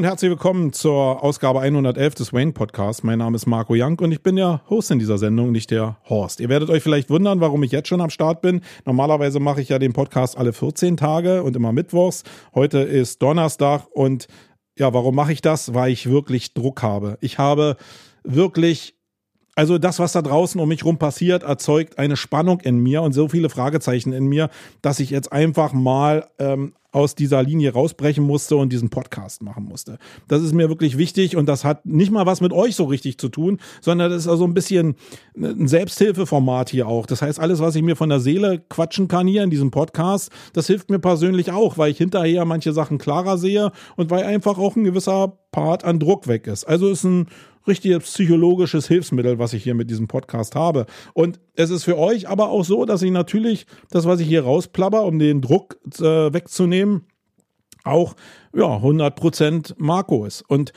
Und herzlich willkommen zur Ausgabe 111 des Wayne Podcasts. Mein Name ist Marco Young und ich bin der Host in dieser Sendung, nicht der Horst. Ihr werdet euch vielleicht wundern, warum ich jetzt schon am Start bin. Normalerweise mache ich ja den Podcast alle 14 Tage und immer mittwochs. Heute ist Donnerstag und ja, warum mache ich das? Weil ich wirklich Druck habe. Ich habe wirklich also das, was da draußen um mich rum passiert, erzeugt eine Spannung in mir und so viele Fragezeichen in mir, dass ich jetzt einfach mal ähm, aus dieser Linie rausbrechen musste und diesen Podcast machen musste. Das ist mir wirklich wichtig und das hat nicht mal was mit euch so richtig zu tun, sondern das ist also ein bisschen ein Selbsthilfeformat hier auch. Das heißt, alles, was ich mir von der Seele quatschen kann hier in diesem Podcast, das hilft mir persönlich auch, weil ich hinterher manche Sachen klarer sehe und weil einfach auch ein gewisser Part an Druck weg ist. Also ist ein richtiges psychologisches Hilfsmittel, was ich hier mit diesem Podcast habe. Und es ist für euch aber auch so, dass ich natürlich das, was ich hier rausplapper, um den Druck äh, wegzunehmen, auch ja 100% Marco ist. Und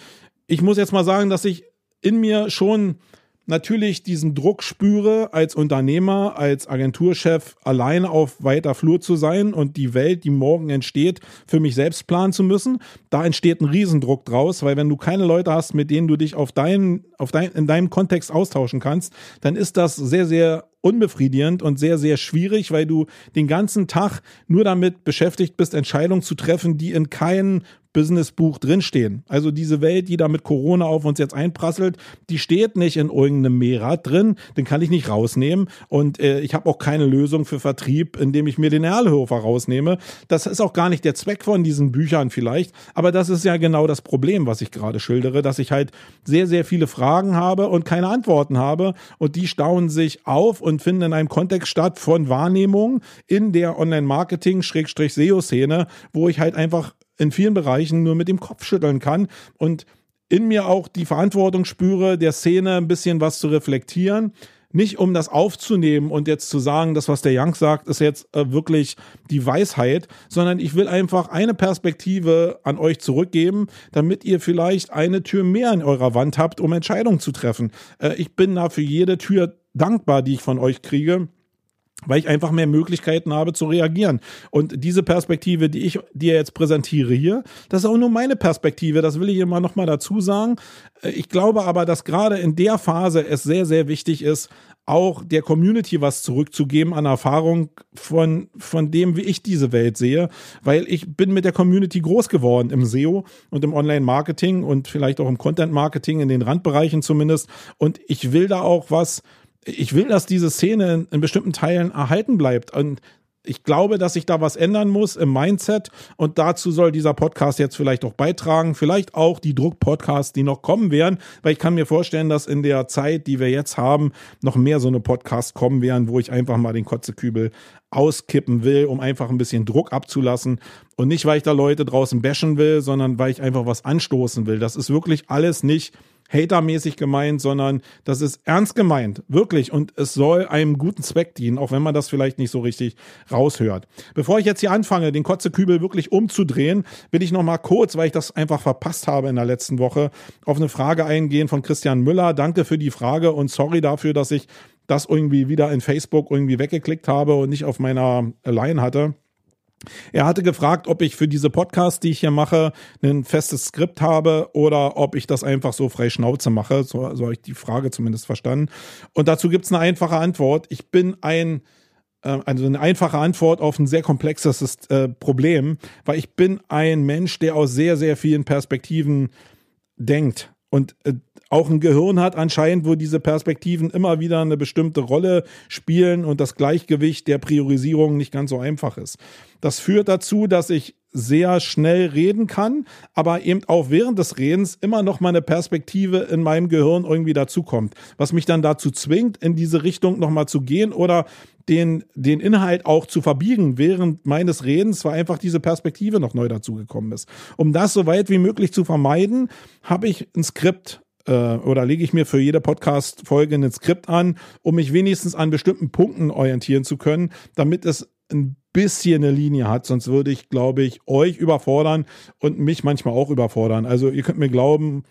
ich muss jetzt mal sagen, dass ich in mir schon natürlich diesen Druck spüre, als Unternehmer, als Agenturchef alleine auf weiter Flur zu sein und die Welt, die morgen entsteht, für mich selbst planen zu müssen. Da entsteht ein Riesendruck draus, weil wenn du keine Leute hast, mit denen du dich auf deinen, auf dein, in deinem Kontext austauschen kannst, dann ist das sehr, sehr unbefriedigend und sehr, sehr schwierig, weil du den ganzen Tag nur damit beschäftigt bist, Entscheidungen zu treffen, die in keinem Businessbuch drinstehen. Also diese Welt, die da mit Corona auf uns jetzt einprasselt, die steht nicht in irgendeinem Mehrrad drin, den kann ich nicht rausnehmen und äh, ich habe auch keine Lösung für Vertrieb, indem ich mir den Erlhofer rausnehme. Das ist auch gar nicht der Zweck von diesen Büchern vielleicht, aber das ist ja genau das Problem, was ich gerade schildere, dass ich halt sehr, sehr viele Fragen habe und keine Antworten habe und die stauen sich auf und finden in einem Kontext statt von Wahrnehmung in der Online-Marketing-SEO-Szene, wo ich halt einfach in vielen Bereichen nur mit dem Kopf schütteln kann und in mir auch die Verantwortung spüre, der Szene ein bisschen was zu reflektieren. Nicht um das aufzunehmen und jetzt zu sagen, das, was der Young sagt, ist jetzt äh, wirklich die Weisheit, sondern ich will einfach eine Perspektive an euch zurückgeben, damit ihr vielleicht eine Tür mehr in eurer Wand habt, um Entscheidungen zu treffen. Äh, ich bin da für jede Tür dankbar, die ich von euch kriege weil ich einfach mehr Möglichkeiten habe zu reagieren. Und diese Perspektive, die ich dir jetzt präsentiere hier, das ist auch nur meine Perspektive, das will ich immer noch mal dazu sagen. Ich glaube aber, dass gerade in der Phase es sehr, sehr wichtig ist, auch der Community was zurückzugeben an Erfahrung von, von dem, wie ich diese Welt sehe, weil ich bin mit der Community groß geworden im SEO und im Online-Marketing und vielleicht auch im Content-Marketing, in den Randbereichen zumindest. Und ich will da auch was ich will, dass diese Szene in, in bestimmten Teilen erhalten bleibt. Und ich glaube, dass sich da was ändern muss im Mindset und dazu soll dieser Podcast jetzt vielleicht auch beitragen, vielleicht auch die Druck-Podcasts, die noch kommen werden, weil ich kann mir vorstellen, dass in der Zeit, die wir jetzt haben, noch mehr so eine Podcasts kommen werden, wo ich einfach mal den Kotzekübel auskippen will, um einfach ein bisschen Druck abzulassen und nicht, weil ich da Leute draußen bashen will, sondern weil ich einfach was anstoßen will. Das ist wirklich alles nicht hatermäßig gemeint, sondern das ist ernst gemeint, wirklich. Und es soll einem guten Zweck dienen, auch wenn man das vielleicht nicht so richtig raushört. Bevor ich jetzt hier anfange, den Kotzekübel wirklich umzudrehen, will ich noch mal kurz, weil ich das einfach verpasst habe in der letzten Woche, auf eine Frage eingehen von Christian Müller. Danke für die Frage und sorry dafür, dass ich das irgendwie wieder in Facebook irgendwie weggeklickt habe und nicht auf meiner Line hatte. Er hatte gefragt, ob ich für diese Podcasts, die ich hier mache, ein festes Skript habe oder ob ich das einfach so frei Schnauze mache. So, so habe ich die Frage zumindest verstanden. Und dazu gibt es eine einfache Antwort. Ich bin ein, äh, also eine einfache Antwort auf ein sehr komplexes äh, Problem, weil ich bin ein Mensch, der aus sehr, sehr vielen Perspektiven denkt. Und äh, auch ein Gehirn hat anscheinend, wo diese Perspektiven immer wieder eine bestimmte Rolle spielen und das Gleichgewicht der Priorisierung nicht ganz so einfach ist. Das führt dazu, dass ich sehr schnell reden kann, aber eben auch während des Redens immer noch mal eine Perspektive in meinem Gehirn irgendwie dazukommt, was mich dann dazu zwingt, in diese Richtung noch mal zu gehen oder den, den Inhalt auch zu verbiegen während meines Redens, weil einfach diese Perspektive noch neu dazugekommen ist. Um das so weit wie möglich zu vermeiden, habe ich ein Skript oder lege ich mir für jede Podcast-Folge ein Skript an, um mich wenigstens an bestimmten Punkten orientieren zu können, damit es ein bisschen eine Linie hat, sonst würde ich, glaube ich, euch überfordern und mich manchmal auch überfordern. Also ihr könnt mir glauben,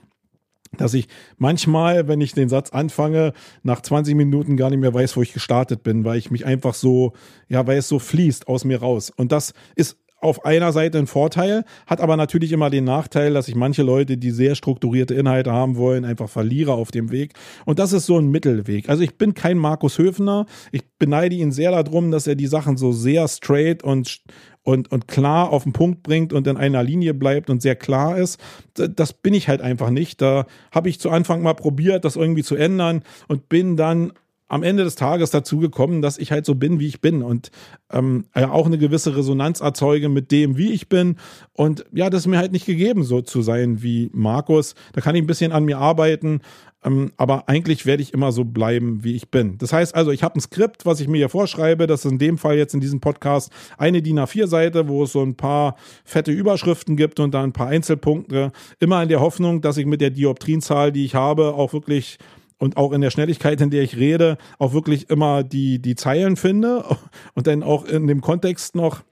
dass ich manchmal, wenn ich den Satz anfange, nach 20 Minuten gar nicht mehr weiß, wo ich gestartet bin, weil ich mich einfach so, ja, weil es so fließt aus mir raus. Und das ist auf einer Seite ein Vorteil, hat aber natürlich immer den Nachteil, dass ich manche Leute, die sehr strukturierte Inhalte haben wollen, einfach verliere auf dem Weg. Und das ist so ein Mittelweg. Also ich bin kein Markus Höfner. Ich beneide ihn sehr darum, dass er die Sachen so sehr straight und und, und klar auf den Punkt bringt und in einer Linie bleibt und sehr klar ist. Das bin ich halt einfach nicht. Da habe ich zu Anfang mal probiert, das irgendwie zu ändern und bin dann am Ende des Tages dazu gekommen, dass ich halt so bin, wie ich bin und ähm, auch eine gewisse Resonanz erzeuge mit dem, wie ich bin. Und ja, das ist mir halt nicht gegeben, so zu sein wie Markus. Da kann ich ein bisschen an mir arbeiten, ähm, aber eigentlich werde ich immer so bleiben, wie ich bin. Das heißt also, ich habe ein Skript, was ich mir hier vorschreibe. Das ist in dem Fall jetzt in diesem Podcast eine DIN A4-Seite, wo es so ein paar fette Überschriften gibt und dann ein paar Einzelpunkte. Immer in der Hoffnung, dass ich mit der Dioptrienzahl, die ich habe, auch wirklich und auch in der Schnelligkeit, in der ich rede, auch wirklich immer die, die Zeilen finde. Und dann auch in dem Kontext noch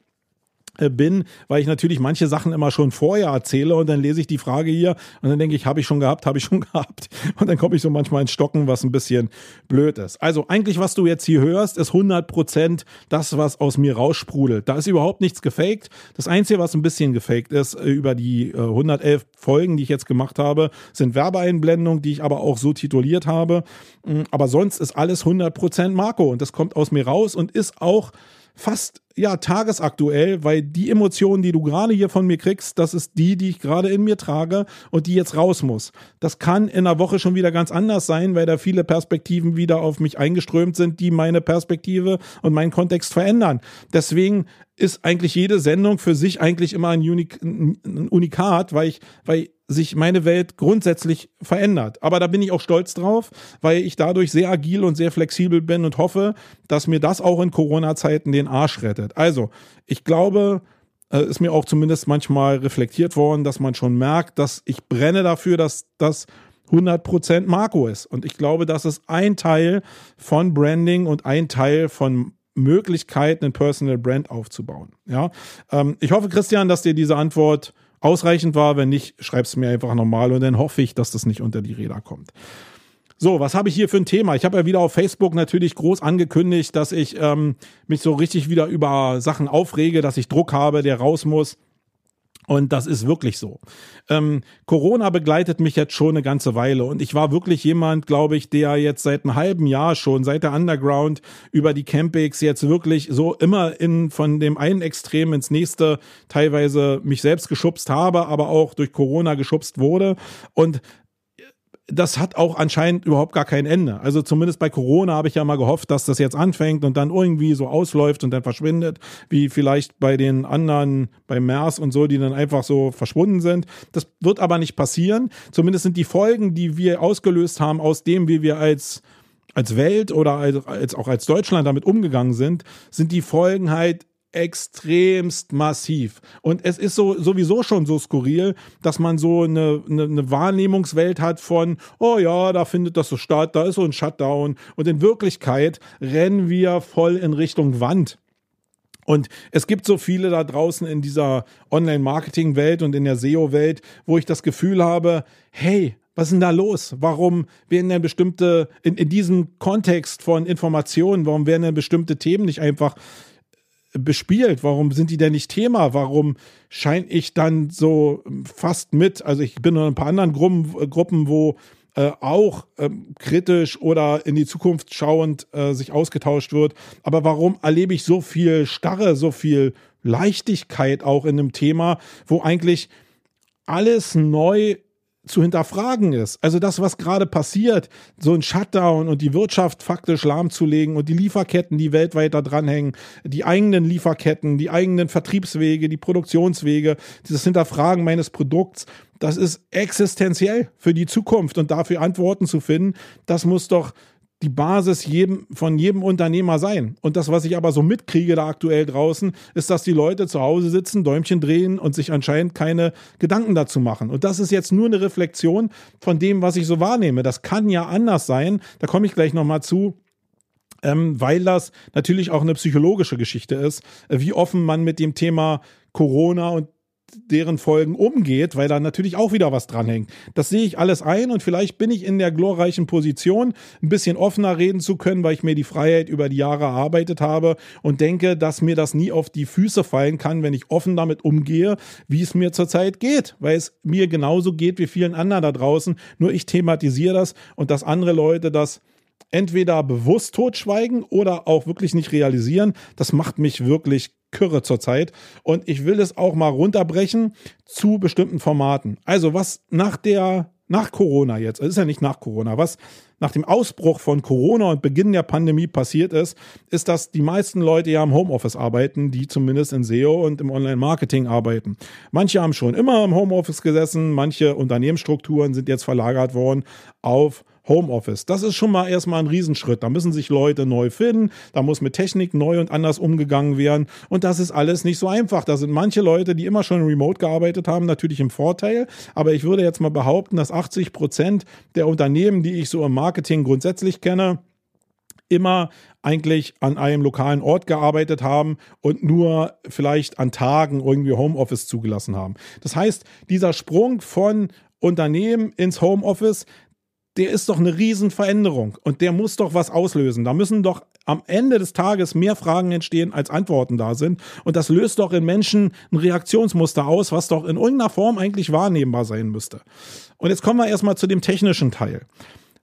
bin, weil ich natürlich manche Sachen immer schon vorher erzähle und dann lese ich die Frage hier und dann denke ich, habe ich schon gehabt, habe ich schon gehabt und dann komme ich so manchmal ins Stocken, was ein bisschen blöd ist. Also eigentlich, was du jetzt hier hörst, ist 100 Prozent das, was aus mir raussprudelt. Da ist überhaupt nichts gefaked. Das Einzige, was ein bisschen gefaked ist äh, über die 111 äh, Folgen, die ich jetzt gemacht habe, sind Werbeeinblendungen, die ich aber auch so tituliert habe. Mm, aber sonst ist alles 100 Prozent Marco und das kommt aus mir raus und ist auch fast ja tagesaktuell, weil die Emotionen, die du gerade hier von mir kriegst, das ist die, die ich gerade in mir trage und die jetzt raus muss. Das kann in einer Woche schon wieder ganz anders sein, weil da viele Perspektiven wieder auf mich eingeströmt sind, die meine Perspektive und meinen Kontext verändern. Deswegen ist eigentlich jede Sendung für sich eigentlich immer ein, Unik ein Unikat, weil ich, weil sich meine Welt grundsätzlich verändert. Aber da bin ich auch stolz drauf, weil ich dadurch sehr agil und sehr flexibel bin und hoffe, dass mir das auch in Corona-Zeiten den Arsch rettet. Also, ich glaube, äh, ist mir auch zumindest manchmal reflektiert worden, dass man schon merkt, dass ich brenne dafür, dass das 100% Marco ist. Und ich glaube, das ist ein Teil von Branding und ein Teil von Möglichkeiten, ein Personal Brand aufzubauen. Ja, ähm, ich hoffe, Christian, dass dir diese Antwort ausreichend war. Wenn nicht, schreib es mir einfach nochmal und dann hoffe ich, dass das nicht unter die Räder kommt. So, was habe ich hier für ein Thema? Ich habe ja wieder auf Facebook natürlich groß angekündigt, dass ich ähm, mich so richtig wieder über Sachen aufrege, dass ich Druck habe, der raus muss. Und das ist wirklich so. Ähm, Corona begleitet mich jetzt schon eine ganze Weile und ich war wirklich jemand, glaube ich, der jetzt seit einem halben Jahr schon, seit der Underground über die Campings jetzt wirklich so immer in von dem einen Extrem ins nächste teilweise mich selbst geschubst habe, aber auch durch Corona geschubst wurde. Und das hat auch anscheinend überhaupt gar kein Ende. Also zumindest bei Corona habe ich ja mal gehofft, dass das jetzt anfängt und dann irgendwie so ausläuft und dann verschwindet, wie vielleicht bei den anderen, bei MERS und so, die dann einfach so verschwunden sind. Das wird aber nicht passieren. Zumindest sind die Folgen, die wir ausgelöst haben aus dem, wie wir als als Welt oder als, als auch als Deutschland damit umgegangen sind, sind die Folgen halt extremst massiv. Und es ist so sowieso schon so skurril, dass man so eine, eine, eine, Wahrnehmungswelt hat von, oh ja, da findet das so statt, da ist so ein Shutdown. Und in Wirklichkeit rennen wir voll in Richtung Wand. Und es gibt so viele da draußen in dieser Online-Marketing-Welt und in der SEO-Welt, wo ich das Gefühl habe, hey, was ist denn da los? Warum werden denn bestimmte, in, in diesem Kontext von Informationen, warum werden denn bestimmte Themen nicht einfach bespielt? Warum sind die denn nicht Thema? Warum scheine ich dann so fast mit? Also ich bin in ein paar anderen Gruppen, wo äh, auch ähm, kritisch oder in die Zukunft schauend äh, sich ausgetauscht wird. Aber warum erlebe ich so viel Starre, so viel Leichtigkeit auch in einem Thema, wo eigentlich alles neu zu hinterfragen ist. Also das, was gerade passiert, so ein Shutdown und die Wirtschaft faktisch lahmzulegen und die Lieferketten, die weltweit da dranhängen, die eigenen Lieferketten, die eigenen Vertriebswege, die Produktionswege, dieses Hinterfragen meines Produkts, das ist existenziell für die Zukunft und dafür Antworten zu finden, das muss doch die Basis jedem, von jedem Unternehmer sein. Und das, was ich aber so mitkriege da aktuell draußen, ist, dass die Leute zu Hause sitzen, Däumchen drehen und sich anscheinend keine Gedanken dazu machen. Und das ist jetzt nur eine Reflexion von dem, was ich so wahrnehme. Das kann ja anders sein. Da komme ich gleich nochmal zu. Ähm, weil das natürlich auch eine psychologische Geschichte ist, wie offen man mit dem Thema Corona und deren Folgen umgeht, weil da natürlich auch wieder was dranhängt. Das sehe ich alles ein und vielleicht bin ich in der glorreichen Position, ein bisschen offener reden zu können, weil ich mir die Freiheit über die Jahre erarbeitet habe und denke, dass mir das nie auf die Füße fallen kann, wenn ich offen damit umgehe, wie es mir zurzeit geht, weil es mir genauso geht wie vielen anderen da draußen. Nur ich thematisiere das und dass andere Leute das entweder bewusst totschweigen oder auch wirklich nicht realisieren. Das macht mich wirklich Kürre zurzeit. Und ich will es auch mal runterbrechen zu bestimmten Formaten. Also was nach der, nach Corona jetzt, es ist ja nicht nach Corona, was nach dem Ausbruch von Corona und Beginn der Pandemie passiert ist, ist, dass die meisten Leute ja im Homeoffice arbeiten, die zumindest in SEO und im Online-Marketing arbeiten. Manche haben schon immer im Homeoffice gesessen, manche Unternehmensstrukturen sind jetzt verlagert worden auf Homeoffice. Das ist schon mal erstmal ein Riesenschritt. Da müssen sich Leute neu finden, da muss mit Technik neu und anders umgegangen werden und das ist alles nicht so einfach. Da sind manche Leute, die immer schon remote gearbeitet haben, natürlich im Vorteil, aber ich würde jetzt mal behaupten, dass 80 Prozent der Unternehmen, die ich so im Marketing grundsätzlich kenne, immer eigentlich an einem lokalen Ort gearbeitet haben und nur vielleicht an Tagen irgendwie Homeoffice zugelassen haben. Das heißt, dieser Sprung von Unternehmen ins Homeoffice, der ist doch eine Riesenveränderung und der muss doch was auslösen. Da müssen doch am Ende des Tages mehr Fragen entstehen, als Antworten da sind. Und das löst doch in Menschen ein Reaktionsmuster aus, was doch in irgendeiner Form eigentlich wahrnehmbar sein müsste. Und jetzt kommen wir erstmal zu dem technischen Teil.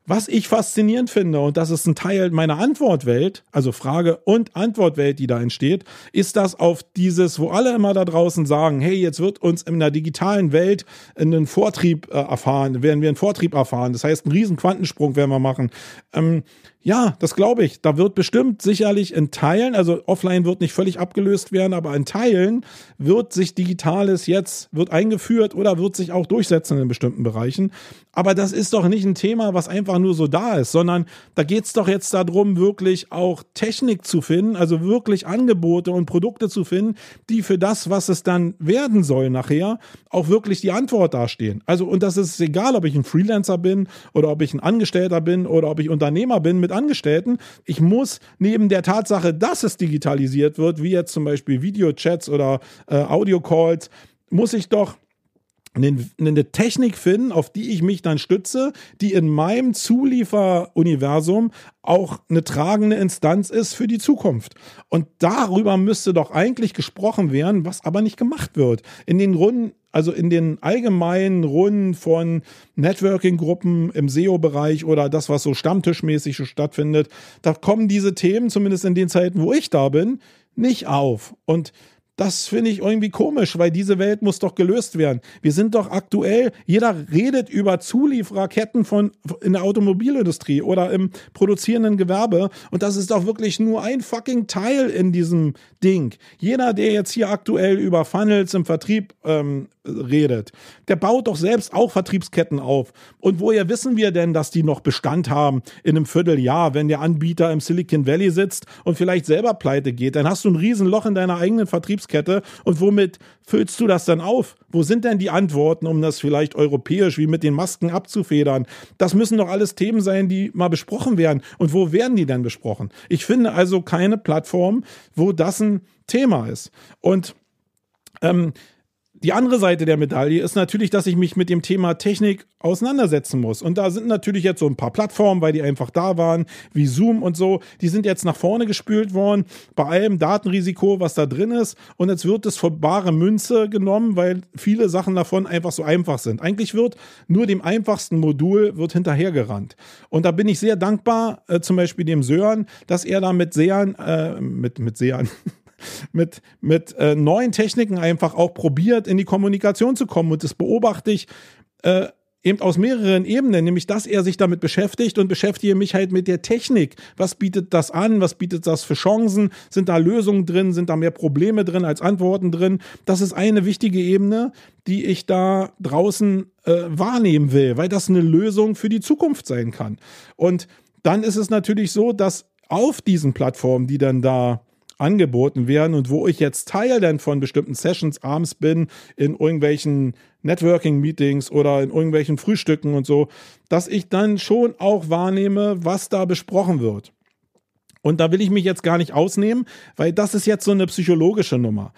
Was ich faszinierend finde, und das ist ein Teil meiner Antwortwelt, also Frage- und Antwortwelt, die da entsteht, ist das auf dieses, wo alle immer da draußen sagen, hey, jetzt wird uns in der digitalen Welt einen Vortrieb äh, erfahren, werden wir einen Vortrieb erfahren. Das heißt, einen riesen Quantensprung werden wir machen. Ähm, ja, das glaube ich. Da wird bestimmt sicherlich in Teilen, also offline wird nicht völlig abgelöst werden, aber in Teilen wird sich Digitales jetzt, wird eingeführt oder wird sich auch durchsetzen in bestimmten Bereichen. Aber das ist doch nicht ein Thema, was einfach nur so da ist, sondern da geht es doch jetzt darum, wirklich auch Technik zu finden, also wirklich Angebote und Produkte zu finden, die für das, was es dann werden soll nachher, auch wirklich die Antwort dastehen. Also, und das ist egal, ob ich ein Freelancer bin oder ob ich ein Angestellter bin oder ob ich Unternehmer bin mit Angestellten. Ich muss neben der Tatsache, dass es digitalisiert wird, wie jetzt zum Beispiel Videochats oder äh, Audio-Calls, muss ich doch eine Technik finden, auf die ich mich dann stütze, die in meinem Zulieferuniversum auch eine tragende Instanz ist für die Zukunft. Und darüber müsste doch eigentlich gesprochen werden, was aber nicht gemacht wird. In den Runden also in den allgemeinen Runden von Networking-Gruppen im SEO-Bereich oder das, was so stammtischmäßig stattfindet, da kommen diese Themen, zumindest in den Zeiten, wo ich da bin, nicht auf. Und das finde ich irgendwie komisch, weil diese Welt muss doch gelöst werden. Wir sind doch aktuell, jeder redet über Zuliefererketten von in der Automobilindustrie oder im produzierenden Gewerbe und das ist doch wirklich nur ein fucking Teil in diesem Ding. Jeder, der jetzt hier aktuell über Funnels im Vertrieb ähm, redet, der baut doch selbst auch Vertriebsketten auf. Und woher wissen wir denn, dass die noch Bestand haben in einem Vierteljahr, wenn der Anbieter im Silicon Valley sitzt und vielleicht selber pleite geht? Dann hast du ein Riesenloch in deiner eigenen Vertriebskette Nahrungskette und womit füllst du das dann auf? Wo sind denn die Antworten, um das vielleicht europäisch wie mit den Masken abzufedern? Das müssen doch alles Themen sein, die mal besprochen werden. Und wo werden die denn besprochen? Ich finde also keine Plattform, wo das ein Thema ist. Und ähm, die andere Seite der Medaille ist natürlich, dass ich mich mit dem Thema Technik auseinandersetzen muss. Und da sind natürlich jetzt so ein paar Plattformen, weil die einfach da waren, wie Zoom und so. Die sind jetzt nach vorne gespült worden, bei allem Datenrisiko, was da drin ist. Und jetzt wird es für bare Münze genommen, weil viele Sachen davon einfach so einfach sind. Eigentlich wird nur dem einfachsten Modul wird hinterhergerannt. Und da bin ich sehr dankbar, äh, zum Beispiel dem Sören, dass er da mit Sean, äh, mit, mit Sean, mit, mit äh, neuen Techniken einfach auch probiert, in die Kommunikation zu kommen. Und das beobachte ich äh, eben aus mehreren Ebenen, nämlich dass er sich damit beschäftigt und beschäftige mich halt mit der Technik. Was bietet das an? Was bietet das für Chancen? Sind da Lösungen drin? Sind da mehr Probleme drin als Antworten drin? Das ist eine wichtige Ebene, die ich da draußen äh, wahrnehmen will, weil das eine Lösung für die Zukunft sein kann. Und dann ist es natürlich so, dass auf diesen Plattformen, die dann da angeboten werden und wo ich jetzt Teil dann von bestimmten Sessions abends bin, in irgendwelchen Networking-Meetings oder in irgendwelchen Frühstücken und so, dass ich dann schon auch wahrnehme, was da besprochen wird. Und da will ich mich jetzt gar nicht ausnehmen, weil das ist jetzt so eine psychologische Nummer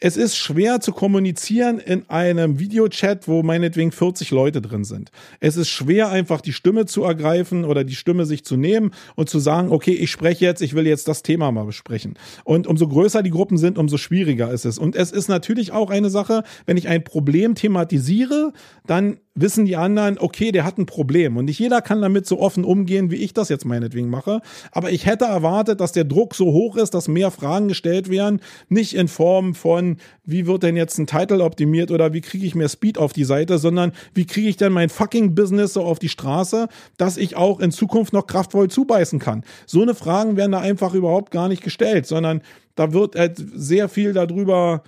es ist schwer zu kommunizieren in einem Videochat, wo meinetwegen 40 Leute drin sind. Es ist schwer, einfach die Stimme zu ergreifen oder die Stimme sich zu nehmen und zu sagen, okay, ich spreche jetzt, ich will jetzt das Thema mal besprechen. Und umso größer die Gruppen sind, umso schwieriger ist es. Und es ist natürlich auch eine Sache, wenn ich ein Problem thematisiere, dann wissen die anderen, okay, der hat ein Problem. Und nicht jeder kann damit so offen umgehen, wie ich das jetzt meinetwegen mache. Aber ich hätte erwartet, dass der Druck so hoch ist, dass mehr Fragen gestellt werden. Nicht in Form von, wie wird denn jetzt ein Titel optimiert oder wie kriege ich mehr Speed auf die Seite, sondern wie kriege ich denn mein fucking Business so auf die Straße, dass ich auch in Zukunft noch kraftvoll zubeißen kann. So eine Fragen werden da einfach überhaupt gar nicht gestellt, sondern da wird halt sehr viel darüber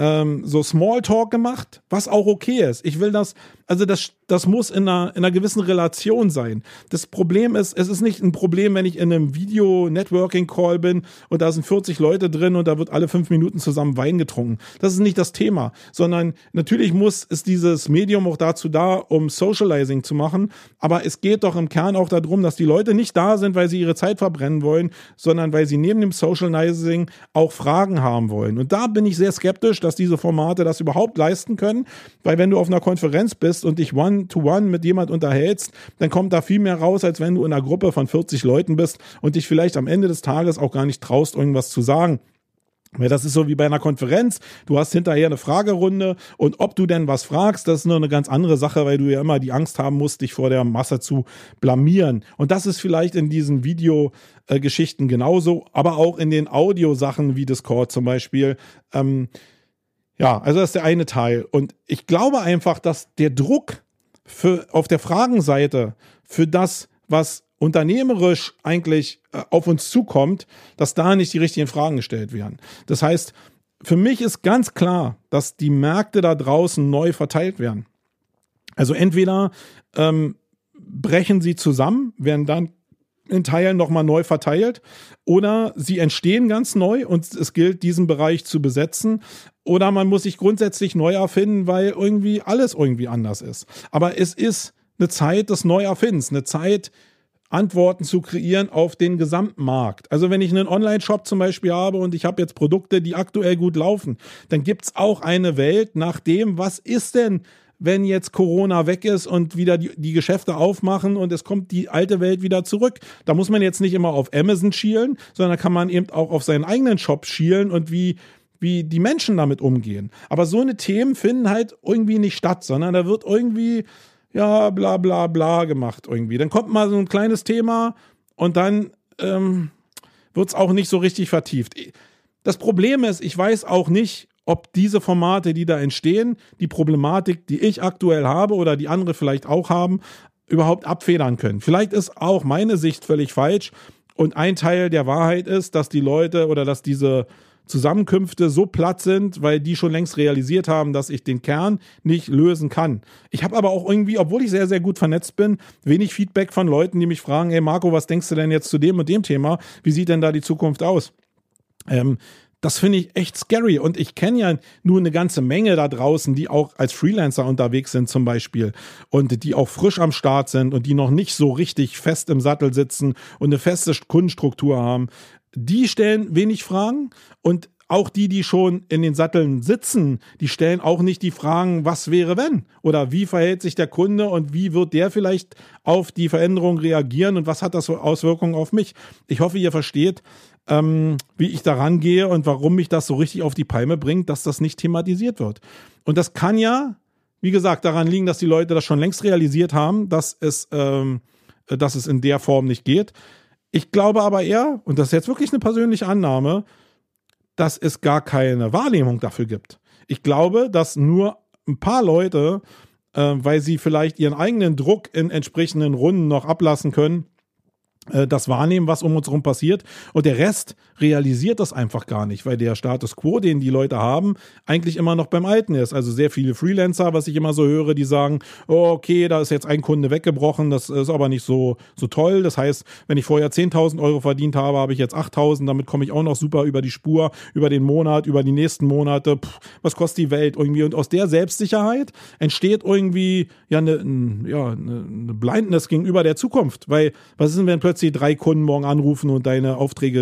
ähm, so Smalltalk gemacht, was auch okay ist. Ich will das, also das, das muss in einer, in einer gewissen Relation sein. Das Problem ist, es ist nicht ein Problem, wenn ich in einem Video-Networking-Call bin und da sind 40 Leute drin und da wird alle fünf Minuten zusammen Wein getrunken. Das ist nicht das Thema, sondern natürlich muss, ist dieses Medium auch dazu da, um Socializing zu machen. Aber es geht doch im Kern auch darum, dass die Leute nicht da sind, weil sie ihre Zeit verbrennen wollen, sondern weil sie neben dem Socializing auch Fragen haben wollen. Und da bin ich sehr skeptisch, dass diese Formate das überhaupt leisten können, weil wenn du auf einer Konferenz bist und dich one-to-one -one mit jemand unterhältst, dann kommt da viel mehr raus, als wenn du in einer Gruppe von 40 Leuten bist und dich vielleicht am Ende des Tages auch gar nicht traust, irgendwas zu sagen. Weil das ist so wie bei einer Konferenz. Du hast hinterher eine Fragerunde und ob du denn was fragst, das ist nur eine ganz andere Sache, weil du ja immer die Angst haben musst, dich vor der Masse zu blamieren. Und das ist vielleicht in diesen Videogeschichten genauso, aber auch in den Audiosachen wie Discord zum Beispiel. Ähm, ja, also das ist der eine Teil. Und ich glaube einfach, dass der Druck für, auf der Fragenseite für das, was unternehmerisch eigentlich äh, auf uns zukommt, dass da nicht die richtigen Fragen gestellt werden. Das heißt, für mich ist ganz klar, dass die Märkte da draußen neu verteilt werden. Also entweder ähm, brechen sie zusammen, werden dann in Teilen nochmal neu verteilt oder sie entstehen ganz neu und es gilt, diesen Bereich zu besetzen oder man muss sich grundsätzlich neu erfinden, weil irgendwie alles irgendwie anders ist. Aber es ist eine Zeit des Neuerfindens, eine Zeit, Antworten zu kreieren auf den Gesamtmarkt. Also wenn ich einen Online-Shop zum Beispiel habe und ich habe jetzt Produkte, die aktuell gut laufen, dann gibt es auch eine Welt nach dem, was ist denn wenn jetzt Corona weg ist und wieder die, die Geschäfte aufmachen und es kommt die alte Welt wieder zurück. Da muss man jetzt nicht immer auf Amazon schielen, sondern da kann man eben auch auf seinen eigenen Shop schielen und wie wie die Menschen damit umgehen. Aber so eine Themen finden halt irgendwie nicht statt, sondern da wird irgendwie, ja, bla bla bla gemacht irgendwie. Dann kommt mal so ein kleines Thema und dann ähm, wird es auch nicht so richtig vertieft. Das Problem ist, ich weiß auch nicht, ob diese Formate, die da entstehen, die Problematik, die ich aktuell habe oder die andere vielleicht auch haben, überhaupt abfedern können. Vielleicht ist auch meine Sicht völlig falsch und ein Teil der Wahrheit ist, dass die Leute oder dass diese Zusammenkünfte so platt sind, weil die schon längst realisiert haben, dass ich den Kern nicht lösen kann. Ich habe aber auch irgendwie, obwohl ich sehr, sehr gut vernetzt bin, wenig Feedback von Leuten, die mich fragen, ey Marco, was denkst du denn jetzt zu dem und dem Thema? Wie sieht denn da die Zukunft aus? Ähm, das finde ich echt scary. Und ich kenne ja nur eine ganze Menge da draußen, die auch als Freelancer unterwegs sind zum Beispiel und die auch frisch am Start sind und die noch nicht so richtig fest im Sattel sitzen und eine feste Kundenstruktur haben. Die stellen wenig Fragen und auch die, die schon in den Satteln sitzen, die stellen auch nicht die Fragen, was wäre wenn? Oder wie verhält sich der Kunde und wie wird der vielleicht auf die Veränderung reagieren und was hat das für Auswirkungen auf mich? Ich hoffe, ihr versteht, ähm, wie ich daran gehe und warum mich das so richtig auf die Palme bringt, dass das nicht thematisiert wird. Und das kann ja, wie gesagt, daran liegen, dass die Leute das schon längst realisiert haben, dass es, ähm, dass es in der Form nicht geht. Ich glaube aber eher, und das ist jetzt wirklich eine persönliche Annahme, dass es gar keine Wahrnehmung dafür gibt. Ich glaube, dass nur ein paar Leute, äh, weil sie vielleicht ihren eigenen Druck in entsprechenden Runden noch ablassen können, das wahrnehmen, was um uns herum passiert. Und der Rest realisiert das einfach gar nicht, weil der Status quo, den die Leute haben, eigentlich immer noch beim Alten ist. Also sehr viele Freelancer, was ich immer so höre, die sagen, oh, okay, da ist jetzt ein Kunde weggebrochen, das ist aber nicht so, so toll. Das heißt, wenn ich vorher 10.000 Euro verdient habe, habe ich jetzt 8.000, damit komme ich auch noch super über die Spur, über den Monat, über die nächsten Monate. Puh, was kostet die Welt irgendwie? Und aus der Selbstsicherheit entsteht irgendwie ja eine, ja, eine Blindness gegenüber der Zukunft. Weil was ist denn, wenn plötzlich drei Kunden morgen anrufen und deine Aufträge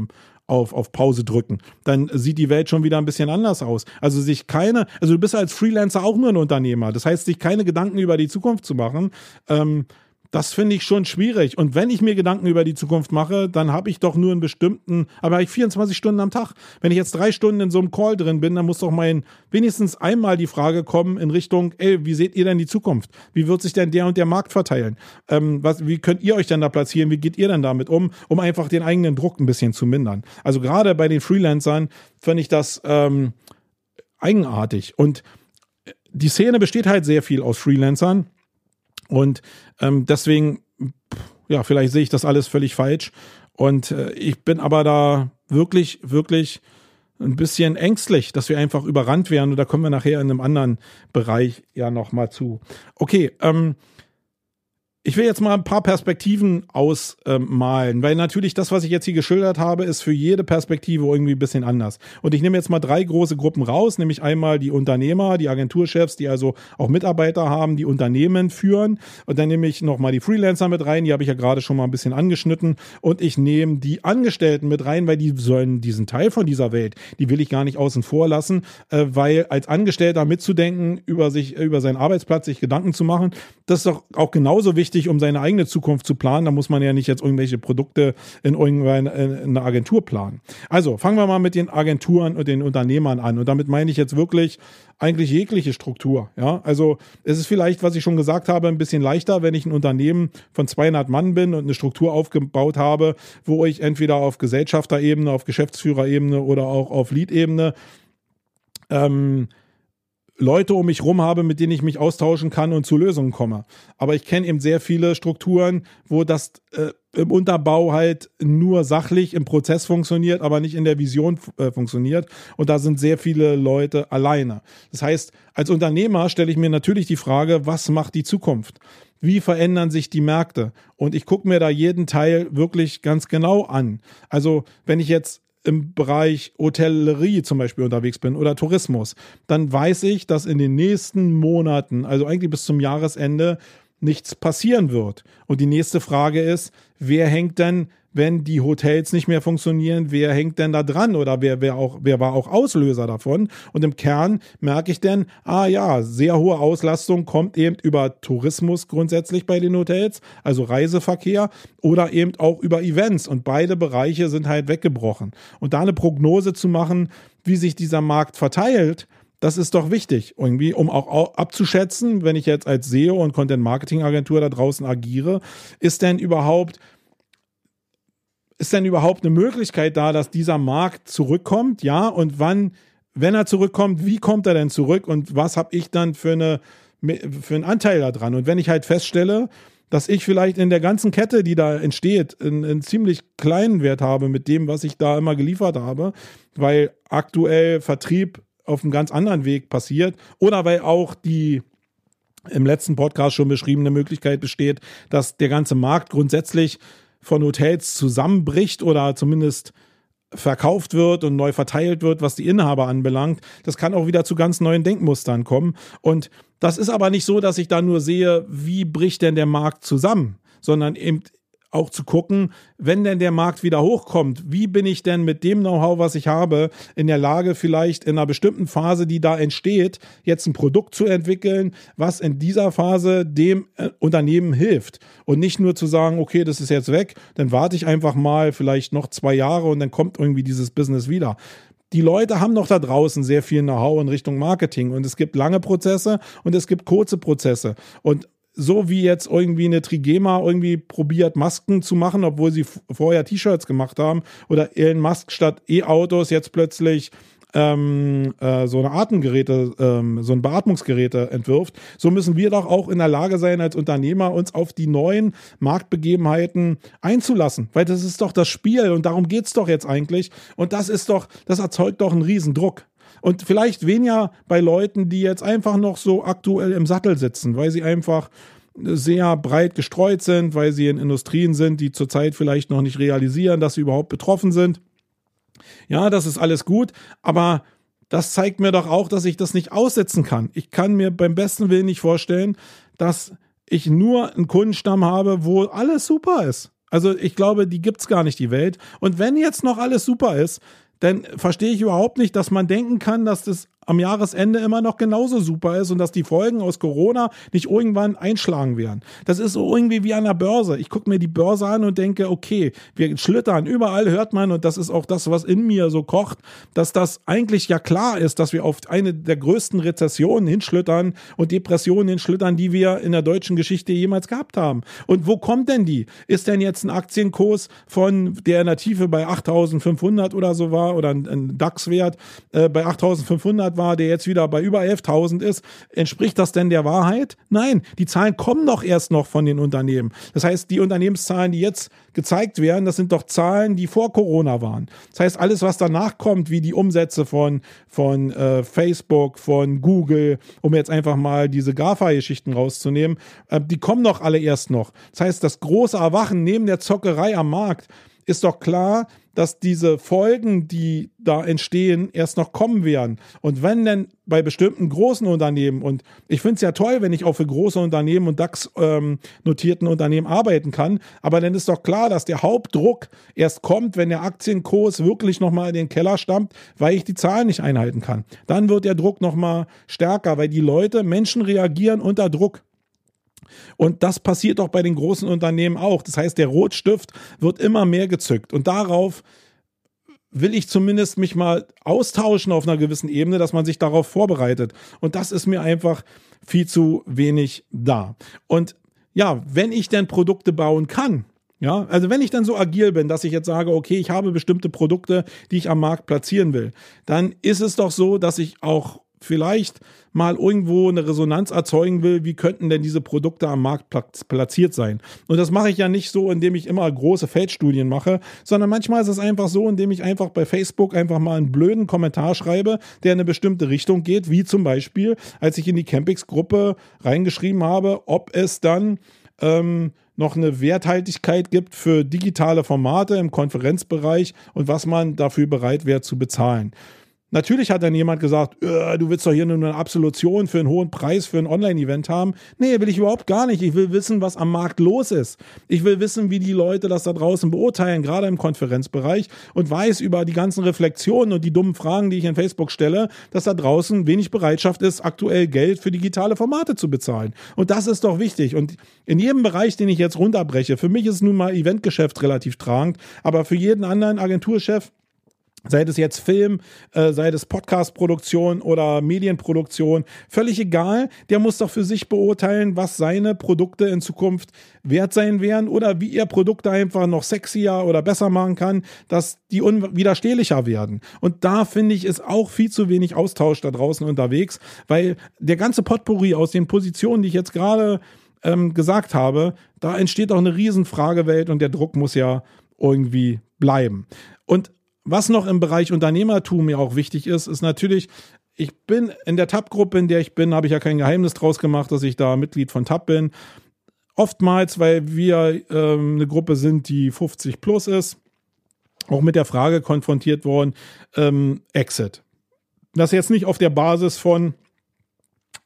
äh, auf, auf Pause drücken. Dann sieht die Welt schon wieder ein bisschen anders aus. Also sich keine, also du bist als Freelancer auch nur ein Unternehmer. Das heißt, sich keine Gedanken über die Zukunft zu machen. Ähm, das finde ich schon schwierig. Und wenn ich mir Gedanken über die Zukunft mache, dann habe ich doch nur einen bestimmten, aber ich 24 Stunden am Tag. Wenn ich jetzt drei Stunden in so einem Call drin bin, dann muss doch mein wenigstens einmal die Frage kommen in Richtung, ey, wie seht ihr denn die Zukunft? Wie wird sich denn der und der Markt verteilen? Ähm, was, wie könnt ihr euch denn da platzieren? Wie geht ihr denn damit um, um einfach den eigenen Druck ein bisschen zu mindern? Also gerade bei den Freelancern finde ich das ähm, eigenartig. Und die Szene besteht halt sehr viel aus Freelancern. Und ähm, deswegen, ja, vielleicht sehe ich das alles völlig falsch. Und äh, ich bin aber da wirklich, wirklich ein bisschen ängstlich, dass wir einfach überrannt werden. Und da kommen wir nachher in einem anderen Bereich ja nochmal zu. Okay, ähm, ich will jetzt mal ein paar Perspektiven ausmalen, weil natürlich das, was ich jetzt hier geschildert habe, ist für jede Perspektive irgendwie ein bisschen anders. Und ich nehme jetzt mal drei große Gruppen raus, nämlich einmal die Unternehmer, die Agenturchefs, die also auch Mitarbeiter haben, die Unternehmen führen. Und dann nehme ich nochmal die Freelancer mit rein, die habe ich ja gerade schon mal ein bisschen angeschnitten. Und ich nehme die Angestellten mit rein, weil die sollen diesen Teil von dieser Welt, die will ich gar nicht außen vor lassen, äh, weil als Angestellter mitzudenken, über sich, über seinen Arbeitsplatz sich Gedanken zu machen, das ist doch auch genauso wichtig wichtig, um seine eigene Zukunft zu planen. Da muss man ja nicht jetzt irgendwelche Produkte in irgendeiner Agentur planen. Also fangen wir mal mit den Agenturen und den Unternehmern an. Und damit meine ich jetzt wirklich eigentlich jegliche Struktur. Ja, also es ist vielleicht, was ich schon gesagt habe, ein bisschen leichter, wenn ich ein Unternehmen von 200 Mann bin und eine Struktur aufgebaut habe, wo ich entweder auf Gesellschafterebene, auf Geschäftsführerebene oder auch auf Lead-Ebene ähm, Leute um mich rum habe, mit denen ich mich austauschen kann und zu Lösungen komme. Aber ich kenne eben sehr viele Strukturen, wo das äh, im Unterbau halt nur sachlich im Prozess funktioniert, aber nicht in der Vision äh, funktioniert. Und da sind sehr viele Leute alleine. Das heißt, als Unternehmer stelle ich mir natürlich die Frage, was macht die Zukunft? Wie verändern sich die Märkte? Und ich gucke mir da jeden Teil wirklich ganz genau an. Also wenn ich jetzt im Bereich Hotellerie zum Beispiel unterwegs bin oder Tourismus, dann weiß ich, dass in den nächsten Monaten, also eigentlich bis zum Jahresende, nichts passieren wird. Und die nächste Frage ist, wer hängt denn wenn die Hotels nicht mehr funktionieren, wer hängt denn da dran oder wer, wer, auch, wer war auch Auslöser davon? Und im Kern merke ich denn, ah ja, sehr hohe Auslastung kommt eben über Tourismus grundsätzlich bei den Hotels, also Reiseverkehr oder eben auch über Events. Und beide Bereiche sind halt weggebrochen. Und da eine Prognose zu machen, wie sich dieser Markt verteilt, das ist doch wichtig, irgendwie, um auch abzuschätzen, wenn ich jetzt als SEO und Content Marketing Agentur da draußen agiere, ist denn überhaupt ist denn überhaupt eine Möglichkeit da, dass dieser Markt zurückkommt? Ja, und wann, wenn er zurückkommt, wie kommt er denn zurück und was habe ich dann für, eine, für einen Anteil daran? Und wenn ich halt feststelle, dass ich vielleicht in der ganzen Kette, die da entsteht, einen, einen ziemlich kleinen Wert habe mit dem, was ich da immer geliefert habe, weil aktuell Vertrieb auf einem ganz anderen Weg passiert oder weil auch die im letzten Podcast schon beschriebene Möglichkeit besteht, dass der ganze Markt grundsätzlich von Hotels zusammenbricht oder zumindest verkauft wird und neu verteilt wird, was die Inhaber anbelangt. Das kann auch wieder zu ganz neuen Denkmustern kommen. Und das ist aber nicht so, dass ich da nur sehe, wie bricht denn der Markt zusammen, sondern eben auch zu gucken, wenn denn der Markt wieder hochkommt, wie bin ich denn mit dem Know-how, was ich habe, in der Lage, vielleicht in einer bestimmten Phase, die da entsteht, jetzt ein Produkt zu entwickeln, was in dieser Phase dem äh, Unternehmen hilft. Und nicht nur zu sagen, okay, das ist jetzt weg, dann warte ich einfach mal vielleicht noch zwei Jahre und dann kommt irgendwie dieses Business wieder die Leute haben noch da draußen sehr viel Know-how in Richtung Marketing und es gibt lange Prozesse und es gibt kurze Prozesse. Und so wie jetzt irgendwie eine Trigema irgendwie probiert, Masken zu machen, obwohl sie vorher T-Shirts gemacht haben, oder Elon Musk statt E-Autos jetzt plötzlich ähm, äh, so eine Atemgeräte, ähm, so ein Beatmungsgeräte entwirft, so müssen wir doch auch in der Lage sein, als Unternehmer uns auf die neuen Marktbegebenheiten einzulassen. Weil das ist doch das Spiel und darum geht's doch jetzt eigentlich. Und das ist doch, das erzeugt doch einen Riesendruck. Und vielleicht weniger bei Leuten, die jetzt einfach noch so aktuell im Sattel sitzen, weil sie einfach sehr breit gestreut sind, weil sie in Industrien sind, die zurzeit vielleicht noch nicht realisieren, dass sie überhaupt betroffen sind. Ja, das ist alles gut, aber das zeigt mir doch auch, dass ich das nicht aussetzen kann. Ich kann mir beim besten Willen nicht vorstellen, dass ich nur einen Kundenstamm habe, wo alles super ist. Also ich glaube, die gibt's gar nicht, die Welt. Und wenn jetzt noch alles super ist, dann verstehe ich überhaupt nicht, dass man denken kann, dass das am Jahresende immer noch genauso super ist und dass die Folgen aus Corona nicht irgendwann einschlagen werden. Das ist so irgendwie wie an der Börse. Ich gucke mir die Börse an und denke, okay, wir schlittern. Überall hört man, und das ist auch das, was in mir so kocht, dass das eigentlich ja klar ist, dass wir auf eine der größten Rezessionen hinschlittern und Depressionen hinschlittern, die wir in der deutschen Geschichte jemals gehabt haben. Und wo kommt denn die? Ist denn jetzt ein Aktienkurs von der in der Tiefe bei 8500 oder so war oder ein, DAX-Wert äh, bei 8500 war, der jetzt wieder bei über 11.000 ist, entspricht das denn der Wahrheit? Nein, die Zahlen kommen doch erst noch von den Unternehmen. Das heißt, die Unternehmenszahlen, die jetzt gezeigt werden, das sind doch Zahlen, die vor Corona waren. Das heißt, alles, was danach kommt, wie die Umsätze von, von äh, Facebook, von Google, um jetzt einfach mal diese GAFA-Geschichten rauszunehmen, äh, die kommen doch alle erst noch. Das heißt, das große Erwachen neben der Zockerei am Markt ist doch klar, dass diese Folgen, die da entstehen, erst noch kommen werden. Und wenn denn bei bestimmten großen Unternehmen, und ich finde es ja toll, wenn ich auch für große Unternehmen und DAX-notierten ähm, Unternehmen arbeiten kann, aber dann ist doch klar, dass der Hauptdruck erst kommt, wenn der Aktienkurs wirklich nochmal in den Keller stammt, weil ich die Zahlen nicht einhalten kann. Dann wird der Druck nochmal stärker, weil die Leute, Menschen reagieren unter Druck. Und das passiert auch bei den großen Unternehmen auch. Das heißt, der Rotstift wird immer mehr gezückt. Und darauf will ich zumindest mich mal austauschen auf einer gewissen Ebene, dass man sich darauf vorbereitet. Und das ist mir einfach viel zu wenig da. Und ja, wenn ich denn Produkte bauen kann, ja, also wenn ich dann so agil bin, dass ich jetzt sage, okay, ich habe bestimmte Produkte, die ich am Markt platzieren will, dann ist es doch so, dass ich auch vielleicht mal irgendwo eine Resonanz erzeugen will, wie könnten denn diese Produkte am Markt platziert sein. Und das mache ich ja nicht so, indem ich immer große Feldstudien mache, sondern manchmal ist es einfach so, indem ich einfach bei Facebook einfach mal einen blöden Kommentar schreibe, der in eine bestimmte Richtung geht, wie zum Beispiel, als ich in die Campix-Gruppe reingeschrieben habe, ob es dann ähm, noch eine Werthaltigkeit gibt für digitale Formate im Konferenzbereich und was man dafür bereit wäre zu bezahlen. Natürlich hat dann jemand gesagt, äh, du willst doch hier nur eine Absolution für einen hohen Preis für ein Online-Event haben. Nee, will ich überhaupt gar nicht. Ich will wissen, was am Markt los ist. Ich will wissen, wie die Leute das da draußen beurteilen, gerade im Konferenzbereich und weiß über die ganzen Reflexionen und die dummen Fragen, die ich in Facebook stelle, dass da draußen wenig Bereitschaft ist, aktuell Geld für digitale Formate zu bezahlen. Und das ist doch wichtig. Und in jedem Bereich, den ich jetzt runterbreche, für mich ist nun mal Eventgeschäft relativ tragend, aber für jeden anderen Agenturchef sei es jetzt Film, äh, sei es Podcast-Produktion oder Medienproduktion, völlig egal. Der muss doch für sich beurteilen, was seine Produkte in Zukunft wert sein werden oder wie er Produkte einfach noch sexier oder besser machen kann, dass die unwiderstehlicher werden. Und da finde ich, ist auch viel zu wenig Austausch da draußen unterwegs, weil der ganze Potpourri aus den Positionen, die ich jetzt gerade ähm, gesagt habe, da entsteht auch eine Riesenfragewelt und der Druck muss ja irgendwie bleiben. Und was noch im Bereich Unternehmertum mir auch wichtig ist, ist natürlich, ich bin in der TAP-Gruppe, in der ich bin, habe ich ja kein Geheimnis draus gemacht, dass ich da Mitglied von TAP bin. Oftmals, weil wir ähm, eine Gruppe sind, die 50 plus ist, auch mit der Frage konfrontiert worden, ähm, Exit. Das jetzt nicht auf der Basis von,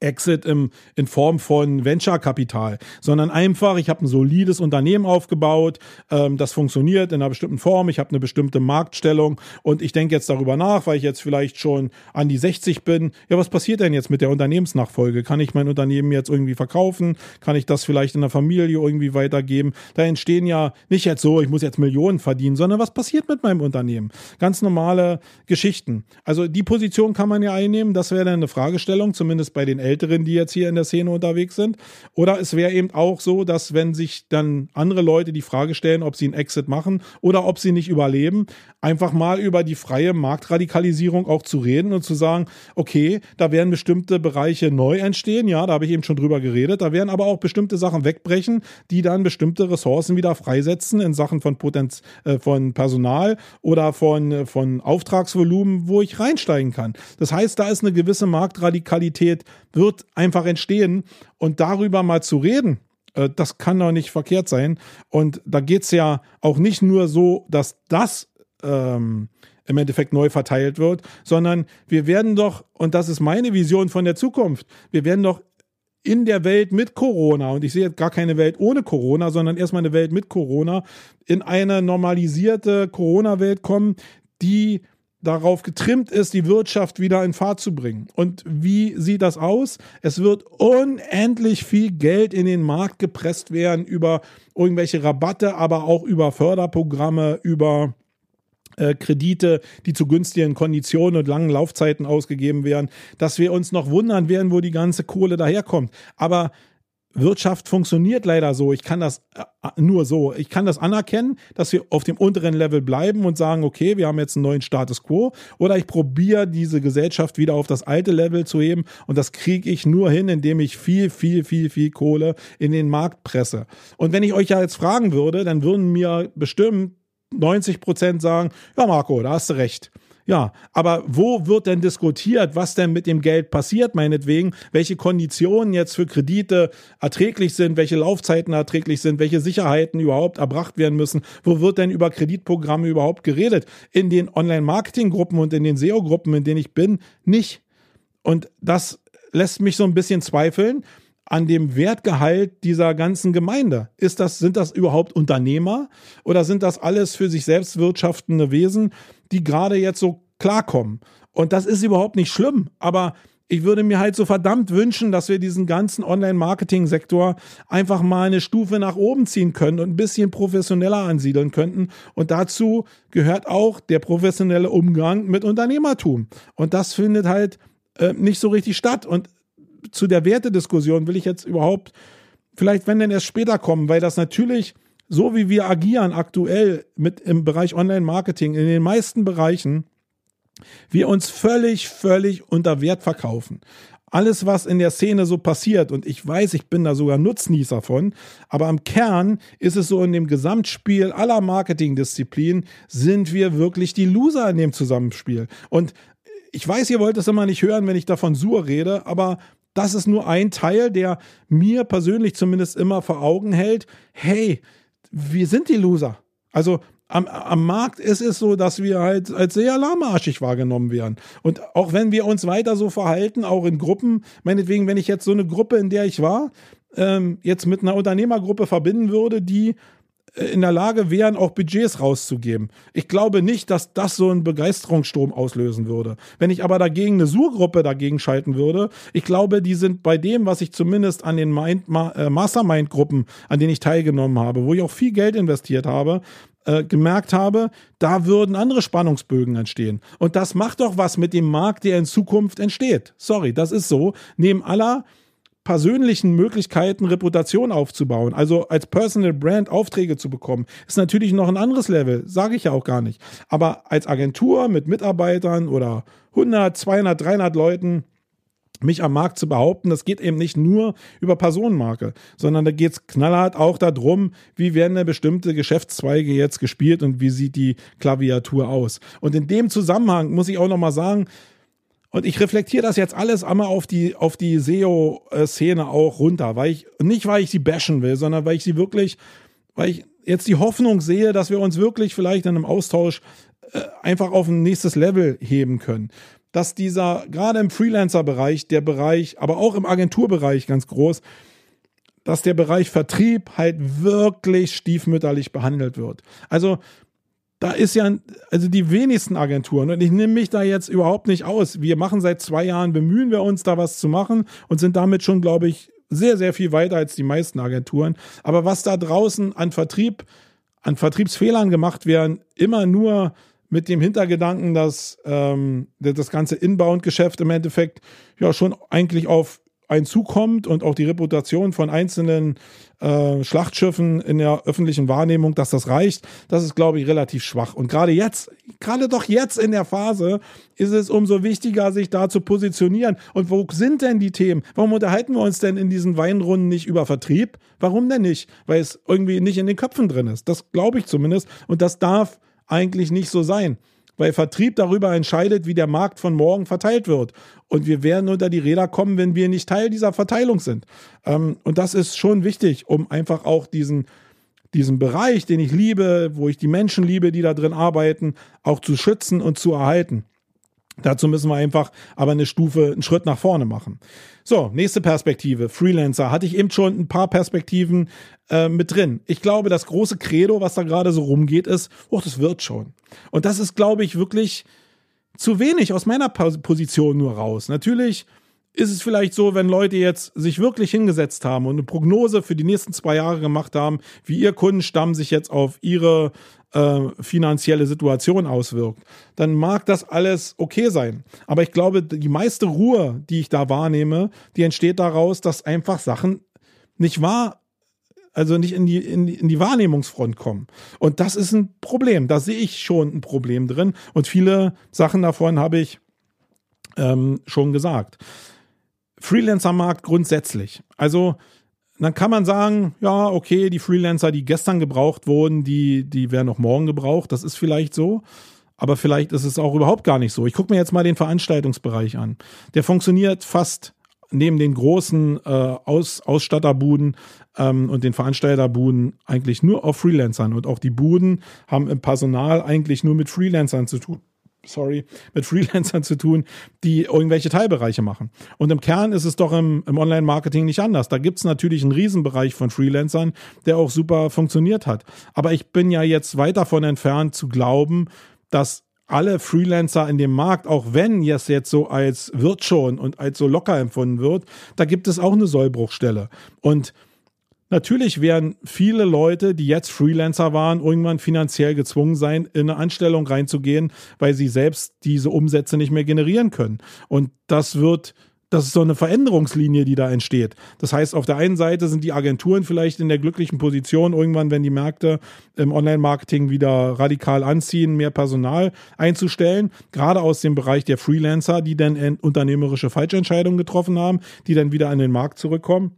Exit im, in Form von Venture-Kapital, sondern einfach, ich habe ein solides Unternehmen aufgebaut, ähm, das funktioniert in einer bestimmten Form, ich habe eine bestimmte Marktstellung und ich denke jetzt darüber nach, weil ich jetzt vielleicht schon an die 60 bin, ja, was passiert denn jetzt mit der Unternehmensnachfolge? Kann ich mein Unternehmen jetzt irgendwie verkaufen? Kann ich das vielleicht in der Familie irgendwie weitergeben? Da entstehen ja nicht jetzt so, ich muss jetzt Millionen verdienen, sondern was passiert mit meinem Unternehmen? Ganz normale Geschichten. Also die Position kann man ja einnehmen, das wäre dann eine Fragestellung, zumindest bei den Älteren, die jetzt hier in der Szene unterwegs sind. Oder es wäre eben auch so, dass wenn sich dann andere Leute die Frage stellen, ob sie einen Exit machen oder ob sie nicht überleben, einfach mal über die freie Marktradikalisierung auch zu reden und zu sagen, okay, da werden bestimmte Bereiche neu entstehen, ja, da habe ich eben schon drüber geredet, da werden aber auch bestimmte Sachen wegbrechen, die dann bestimmte Ressourcen wieder freisetzen in Sachen von Potenz, äh, von Personal oder von, äh, von Auftragsvolumen, wo ich reinsteigen kann. Das heißt, da ist eine gewisse Marktradikalität wird einfach entstehen. Und darüber mal zu reden, äh, das kann doch nicht verkehrt sein. Und da geht es ja auch nicht nur so, dass das ähm, im Endeffekt neu verteilt wird, sondern wir werden doch, und das ist meine Vision von der Zukunft, wir werden doch in der Welt mit Corona, und ich sehe jetzt gar keine Welt ohne Corona, sondern erstmal eine Welt mit Corona, in eine normalisierte Corona-Welt kommen, die darauf getrimmt ist, die Wirtschaft wieder in Fahrt zu bringen. Und wie sieht das aus? Es wird unendlich viel Geld in den Markt gepresst werden über irgendwelche Rabatte, aber auch über Förderprogramme, über äh, Kredite, die zu günstigen Konditionen und langen Laufzeiten ausgegeben werden, dass wir uns noch wundern werden, wo die ganze Kohle daherkommt. Aber Wirtschaft funktioniert leider so. Ich kann das äh, nur so. Ich kann das anerkennen, dass wir auf dem unteren Level bleiben und sagen, okay, wir haben jetzt einen neuen Status quo. Oder ich probiere diese Gesellschaft wieder auf das alte Level zu heben. Und das kriege ich nur hin, indem ich viel, viel, viel, viel Kohle in den Markt presse. Und wenn ich euch ja jetzt fragen würde, dann würden mir bestimmt 90 Prozent sagen, ja Marco, da hast du recht. Ja, aber wo wird denn diskutiert, was denn mit dem Geld passiert, meinetwegen, welche Konditionen jetzt für Kredite erträglich sind, welche Laufzeiten erträglich sind, welche Sicherheiten überhaupt erbracht werden müssen? Wo wird denn über Kreditprogramme überhaupt geredet? In den Online-Marketing-Gruppen und in den SEO-Gruppen, in denen ich bin, nicht. Und das lässt mich so ein bisschen zweifeln, an dem Wertgehalt dieser ganzen Gemeinde? Ist das, sind das überhaupt Unternehmer oder sind das alles für sich selbst wirtschaftende Wesen, die gerade jetzt so klarkommen? Und das ist überhaupt nicht schlimm, aber ich würde mir halt so verdammt wünschen, dass wir diesen ganzen Online-Marketing-Sektor einfach mal eine Stufe nach oben ziehen können und ein bisschen professioneller ansiedeln könnten. Und dazu gehört auch der professionelle Umgang mit Unternehmertum. Und das findet halt äh, nicht so richtig statt. Und zu der Wertediskussion will ich jetzt überhaupt vielleicht, wenn denn erst später kommen, weil das natürlich so wie wir agieren aktuell mit im Bereich Online-Marketing in den meisten Bereichen, wir uns völlig, völlig unter Wert verkaufen. Alles, was in der Szene so passiert, und ich weiß, ich bin da sogar Nutznießer von, aber am Kern ist es so, in dem Gesamtspiel aller Marketingdisziplinen sind wir wirklich die Loser in dem Zusammenspiel. Und ich weiß, ihr wollt es immer nicht hören, wenn ich davon sur rede, aber das ist nur ein Teil, der mir persönlich zumindest immer vor Augen hält, hey, wir sind die Loser. Also am, am Markt ist es so, dass wir halt als sehr lahmarschig wahrgenommen werden. Und auch wenn wir uns weiter so verhalten, auch in Gruppen, meinetwegen, wenn ich jetzt so eine Gruppe, in der ich war, ähm, jetzt mit einer Unternehmergruppe verbinden würde, die in der Lage wären, auch Budgets rauszugeben. Ich glaube nicht, dass das so einen Begeisterungsstrom auslösen würde. Wenn ich aber dagegen eine Surgruppe dagegen schalten würde, ich glaube, die sind bei dem, was ich zumindest an den Mind, äh, Mastermind-Gruppen, an denen ich teilgenommen habe, wo ich auch viel Geld investiert habe, äh, gemerkt habe, da würden andere Spannungsbögen entstehen. Und das macht doch was mit dem Markt, der in Zukunft entsteht. Sorry, das ist so. Neben aller persönlichen Möglichkeiten, Reputation aufzubauen, also als Personal Brand Aufträge zu bekommen, ist natürlich noch ein anderes Level, sage ich ja auch gar nicht. Aber als Agentur mit Mitarbeitern oder 100, 200, 300 Leuten, mich am Markt zu behaupten, das geht eben nicht nur über Personenmarke, sondern da geht es knallhart auch darum, wie werden eine bestimmte Geschäftszweige jetzt gespielt und wie sieht die Klaviatur aus. Und in dem Zusammenhang muss ich auch nochmal sagen, und ich reflektiere das jetzt alles einmal auf die, auf die SEO-Szene auch runter, weil ich, nicht weil ich sie bashen will, sondern weil ich sie wirklich, weil ich jetzt die Hoffnung sehe, dass wir uns wirklich vielleicht in einem Austausch äh, einfach auf ein nächstes Level heben können. Dass dieser, gerade im Freelancer-Bereich, der Bereich, aber auch im Agenturbereich ganz groß, dass der Bereich Vertrieb halt wirklich stiefmütterlich behandelt wird. Also da ist ja, also die wenigsten Agenturen, und ich nehme mich da jetzt überhaupt nicht aus. Wir machen seit zwei Jahren, bemühen wir uns, da was zu machen und sind damit schon, glaube ich, sehr, sehr viel weiter als die meisten Agenturen. Aber was da draußen an Vertrieb, an Vertriebsfehlern gemacht werden, immer nur mit dem Hintergedanken, dass ähm, das ganze Inbound-Geschäft im Endeffekt ja schon eigentlich auf einen zukommt und auch die Reputation von einzelnen äh, Schlachtschiffen in der öffentlichen Wahrnehmung, dass das reicht, das ist, glaube ich, relativ schwach. Und gerade jetzt, gerade doch jetzt in der Phase, ist es umso wichtiger, sich da zu positionieren. Und wo sind denn die Themen? Warum unterhalten wir uns denn in diesen Weinrunden nicht über Vertrieb? Warum denn nicht? Weil es irgendwie nicht in den Köpfen drin ist. Das glaube ich zumindest. Und das darf eigentlich nicht so sein weil Vertrieb darüber entscheidet, wie der Markt von morgen verteilt wird. Und wir werden unter die Räder kommen, wenn wir nicht Teil dieser Verteilung sind. Ähm, und das ist schon wichtig, um einfach auch diesen, diesen Bereich, den ich liebe, wo ich die Menschen liebe, die da drin arbeiten, auch zu schützen und zu erhalten. Dazu müssen wir einfach aber eine Stufe, einen Schritt nach vorne machen. So, nächste Perspektive. Freelancer. Hatte ich eben schon ein paar Perspektiven äh, mit drin. Ich glaube, das große Credo, was da gerade so rumgeht, ist, oh, das wird schon. Und das ist, glaube ich, wirklich zu wenig aus meiner Position nur raus. Natürlich ist es vielleicht so, wenn Leute jetzt sich wirklich hingesetzt haben und eine Prognose für die nächsten zwei Jahre gemacht haben, wie ihr Kundenstamm sich jetzt auf ihre äh, finanzielle Situation auswirkt, dann mag das alles okay sein. Aber ich glaube, die meiste Ruhe, die ich da wahrnehme, die entsteht daraus, dass einfach Sachen nicht wahr also nicht in die, in, die, in die Wahrnehmungsfront kommen. Und das ist ein Problem. Da sehe ich schon ein Problem drin. Und viele Sachen davon habe ich ähm, schon gesagt. Freelancer-Markt grundsätzlich. Also dann kann man sagen, ja, okay, die Freelancer, die gestern gebraucht wurden, die, die werden auch morgen gebraucht. Das ist vielleicht so. Aber vielleicht ist es auch überhaupt gar nicht so. Ich gucke mir jetzt mal den Veranstaltungsbereich an. Der funktioniert fast neben den großen äh, Aus, Ausstatterbuden ähm, und den Veranstalterbuden eigentlich nur auf Freelancern. Und auch die Buden haben im Personal eigentlich nur mit Freelancern zu tun sorry, mit Freelancern zu tun, die irgendwelche Teilbereiche machen. Und im Kern ist es doch im, im Online-Marketing nicht anders. Da gibt es natürlich einen Riesenbereich von Freelancern, der auch super funktioniert hat. Aber ich bin ja jetzt weit davon entfernt zu glauben, dass alle Freelancer in dem Markt, auch wenn es jetzt so als wird schon und als so locker empfunden wird, da gibt es auch eine Sollbruchstelle. Und Natürlich werden viele Leute, die jetzt Freelancer waren, irgendwann finanziell gezwungen sein, in eine Anstellung reinzugehen, weil sie selbst diese Umsätze nicht mehr generieren können. Und das wird das ist so eine Veränderungslinie, die da entsteht. Das heißt, auf der einen Seite sind die Agenturen vielleicht in der glücklichen Position, irgendwann, wenn die Märkte im Online-Marketing wieder radikal anziehen, mehr Personal einzustellen, gerade aus dem Bereich der Freelancer, die dann unternehmerische Falschentscheidungen getroffen haben, die dann wieder an den Markt zurückkommen.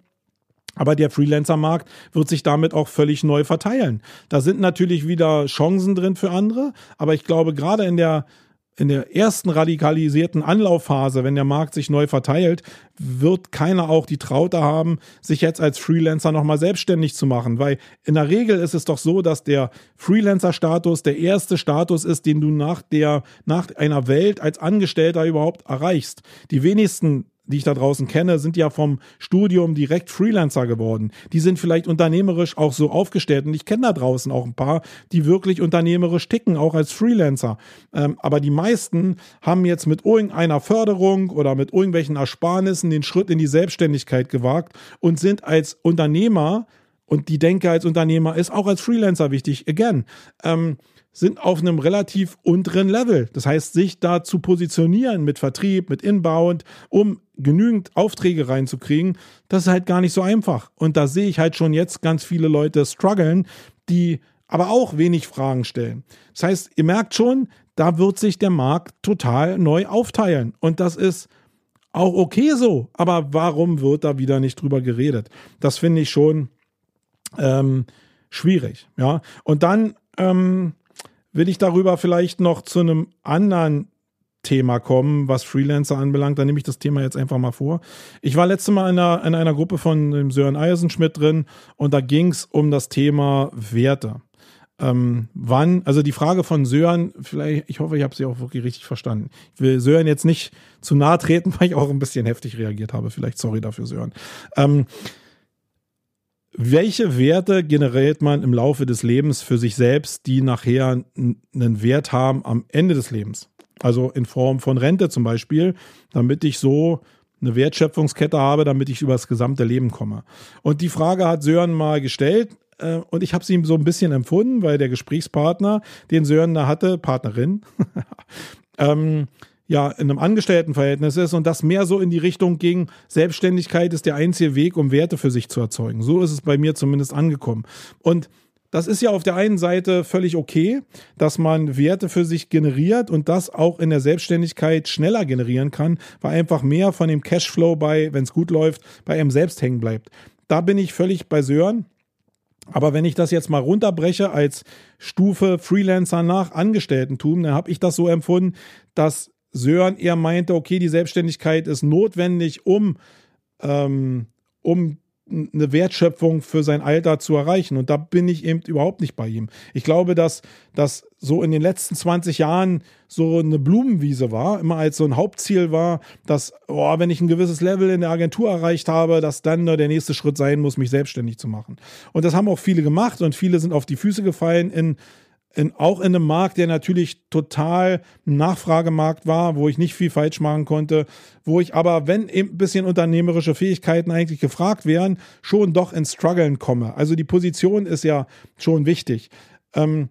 Aber der Freelancer-Markt wird sich damit auch völlig neu verteilen. Da sind natürlich wieder Chancen drin für andere, aber ich glaube, gerade in der in der ersten radikalisierten Anlaufphase, wenn der Markt sich neu verteilt, wird keiner auch die Traute haben, sich jetzt als Freelancer nochmal selbstständig zu machen. Weil in der Regel ist es doch so, dass der Freelancer-Status der erste Status ist, den du nach der, nach einer Welt als Angestellter überhaupt erreichst. Die wenigsten die ich da draußen kenne, sind ja vom Studium direkt Freelancer geworden. Die sind vielleicht unternehmerisch auch so aufgestellt und ich kenne da draußen auch ein paar, die wirklich unternehmerisch ticken, auch als Freelancer. Ähm, aber die meisten haben jetzt mit irgendeiner Förderung oder mit irgendwelchen Ersparnissen den Schritt in die Selbstständigkeit gewagt und sind als Unternehmer und die Denke als Unternehmer ist auch als Freelancer wichtig. Again, ähm, sind auf einem relativ unteren Level. Das heißt, sich da zu positionieren mit Vertrieb, mit Inbound, um genügend Aufträge reinzukriegen, das ist halt gar nicht so einfach. Und da sehe ich halt schon jetzt ganz viele Leute strugglen, die aber auch wenig Fragen stellen. Das heißt, ihr merkt schon, da wird sich der Markt total neu aufteilen. Und das ist auch okay so. Aber warum wird da wieder nicht drüber geredet? Das finde ich schon ähm, schwierig. Ja. Und dann ähm, will ich darüber vielleicht noch zu einem anderen Thema kommen, was Freelancer anbelangt. Dann nehme ich das Thema jetzt einfach mal vor. Ich war letzte Mal in einer, in einer Gruppe von dem Sören Eisenschmidt drin und da ging es um das Thema Werte. Ähm, wann, also die Frage von Sören, vielleicht, ich hoffe, ich habe sie auch wirklich richtig verstanden. Ich will Sören jetzt nicht zu nahe treten, weil ich auch ein bisschen heftig reagiert habe. Vielleicht sorry dafür, Sören. Ähm, welche Werte generiert man im Laufe des Lebens für sich selbst, die nachher einen Wert haben am Ende des Lebens? Also in Form von Rente zum Beispiel, damit ich so eine Wertschöpfungskette habe, damit ich über das gesamte Leben komme. Und die Frage hat Sören mal gestellt äh, und ich habe sie ihm so ein bisschen empfunden, weil der Gesprächspartner, den Sören da hatte, Partnerin, ähm, ja in einem Angestelltenverhältnis ist und das mehr so in die Richtung ging, Selbstständigkeit ist der einzige Weg, um Werte für sich zu erzeugen. So ist es bei mir zumindest angekommen. Und das ist ja auf der einen Seite völlig okay, dass man Werte für sich generiert und das auch in der Selbstständigkeit schneller generieren kann, weil einfach mehr von dem Cashflow bei, wenn es gut läuft, bei einem selbst hängen bleibt. Da bin ich völlig bei Sören. Aber wenn ich das jetzt mal runterbreche als Stufe Freelancer nach Angestelltentum, dann habe ich das so empfunden, dass Sören eher meinte, okay, die Selbstständigkeit ist notwendig, um, ähm, um eine Wertschöpfung für sein Alter zu erreichen. Und da bin ich eben überhaupt nicht bei ihm. Ich glaube, dass das so in den letzten 20 Jahren so eine Blumenwiese war, immer als so ein Hauptziel war, dass, oh, wenn ich ein gewisses Level in der Agentur erreicht habe, dass dann nur der nächste Schritt sein muss, mich selbstständig zu machen. Und das haben auch viele gemacht und viele sind auf die Füße gefallen in in, auch in einem Markt, der natürlich total Nachfragemarkt war, wo ich nicht viel falsch machen konnte, wo ich aber, wenn ein bisschen unternehmerische Fähigkeiten eigentlich gefragt wären, schon doch ins Struggeln komme. Also die Position ist ja schon wichtig. Ähm,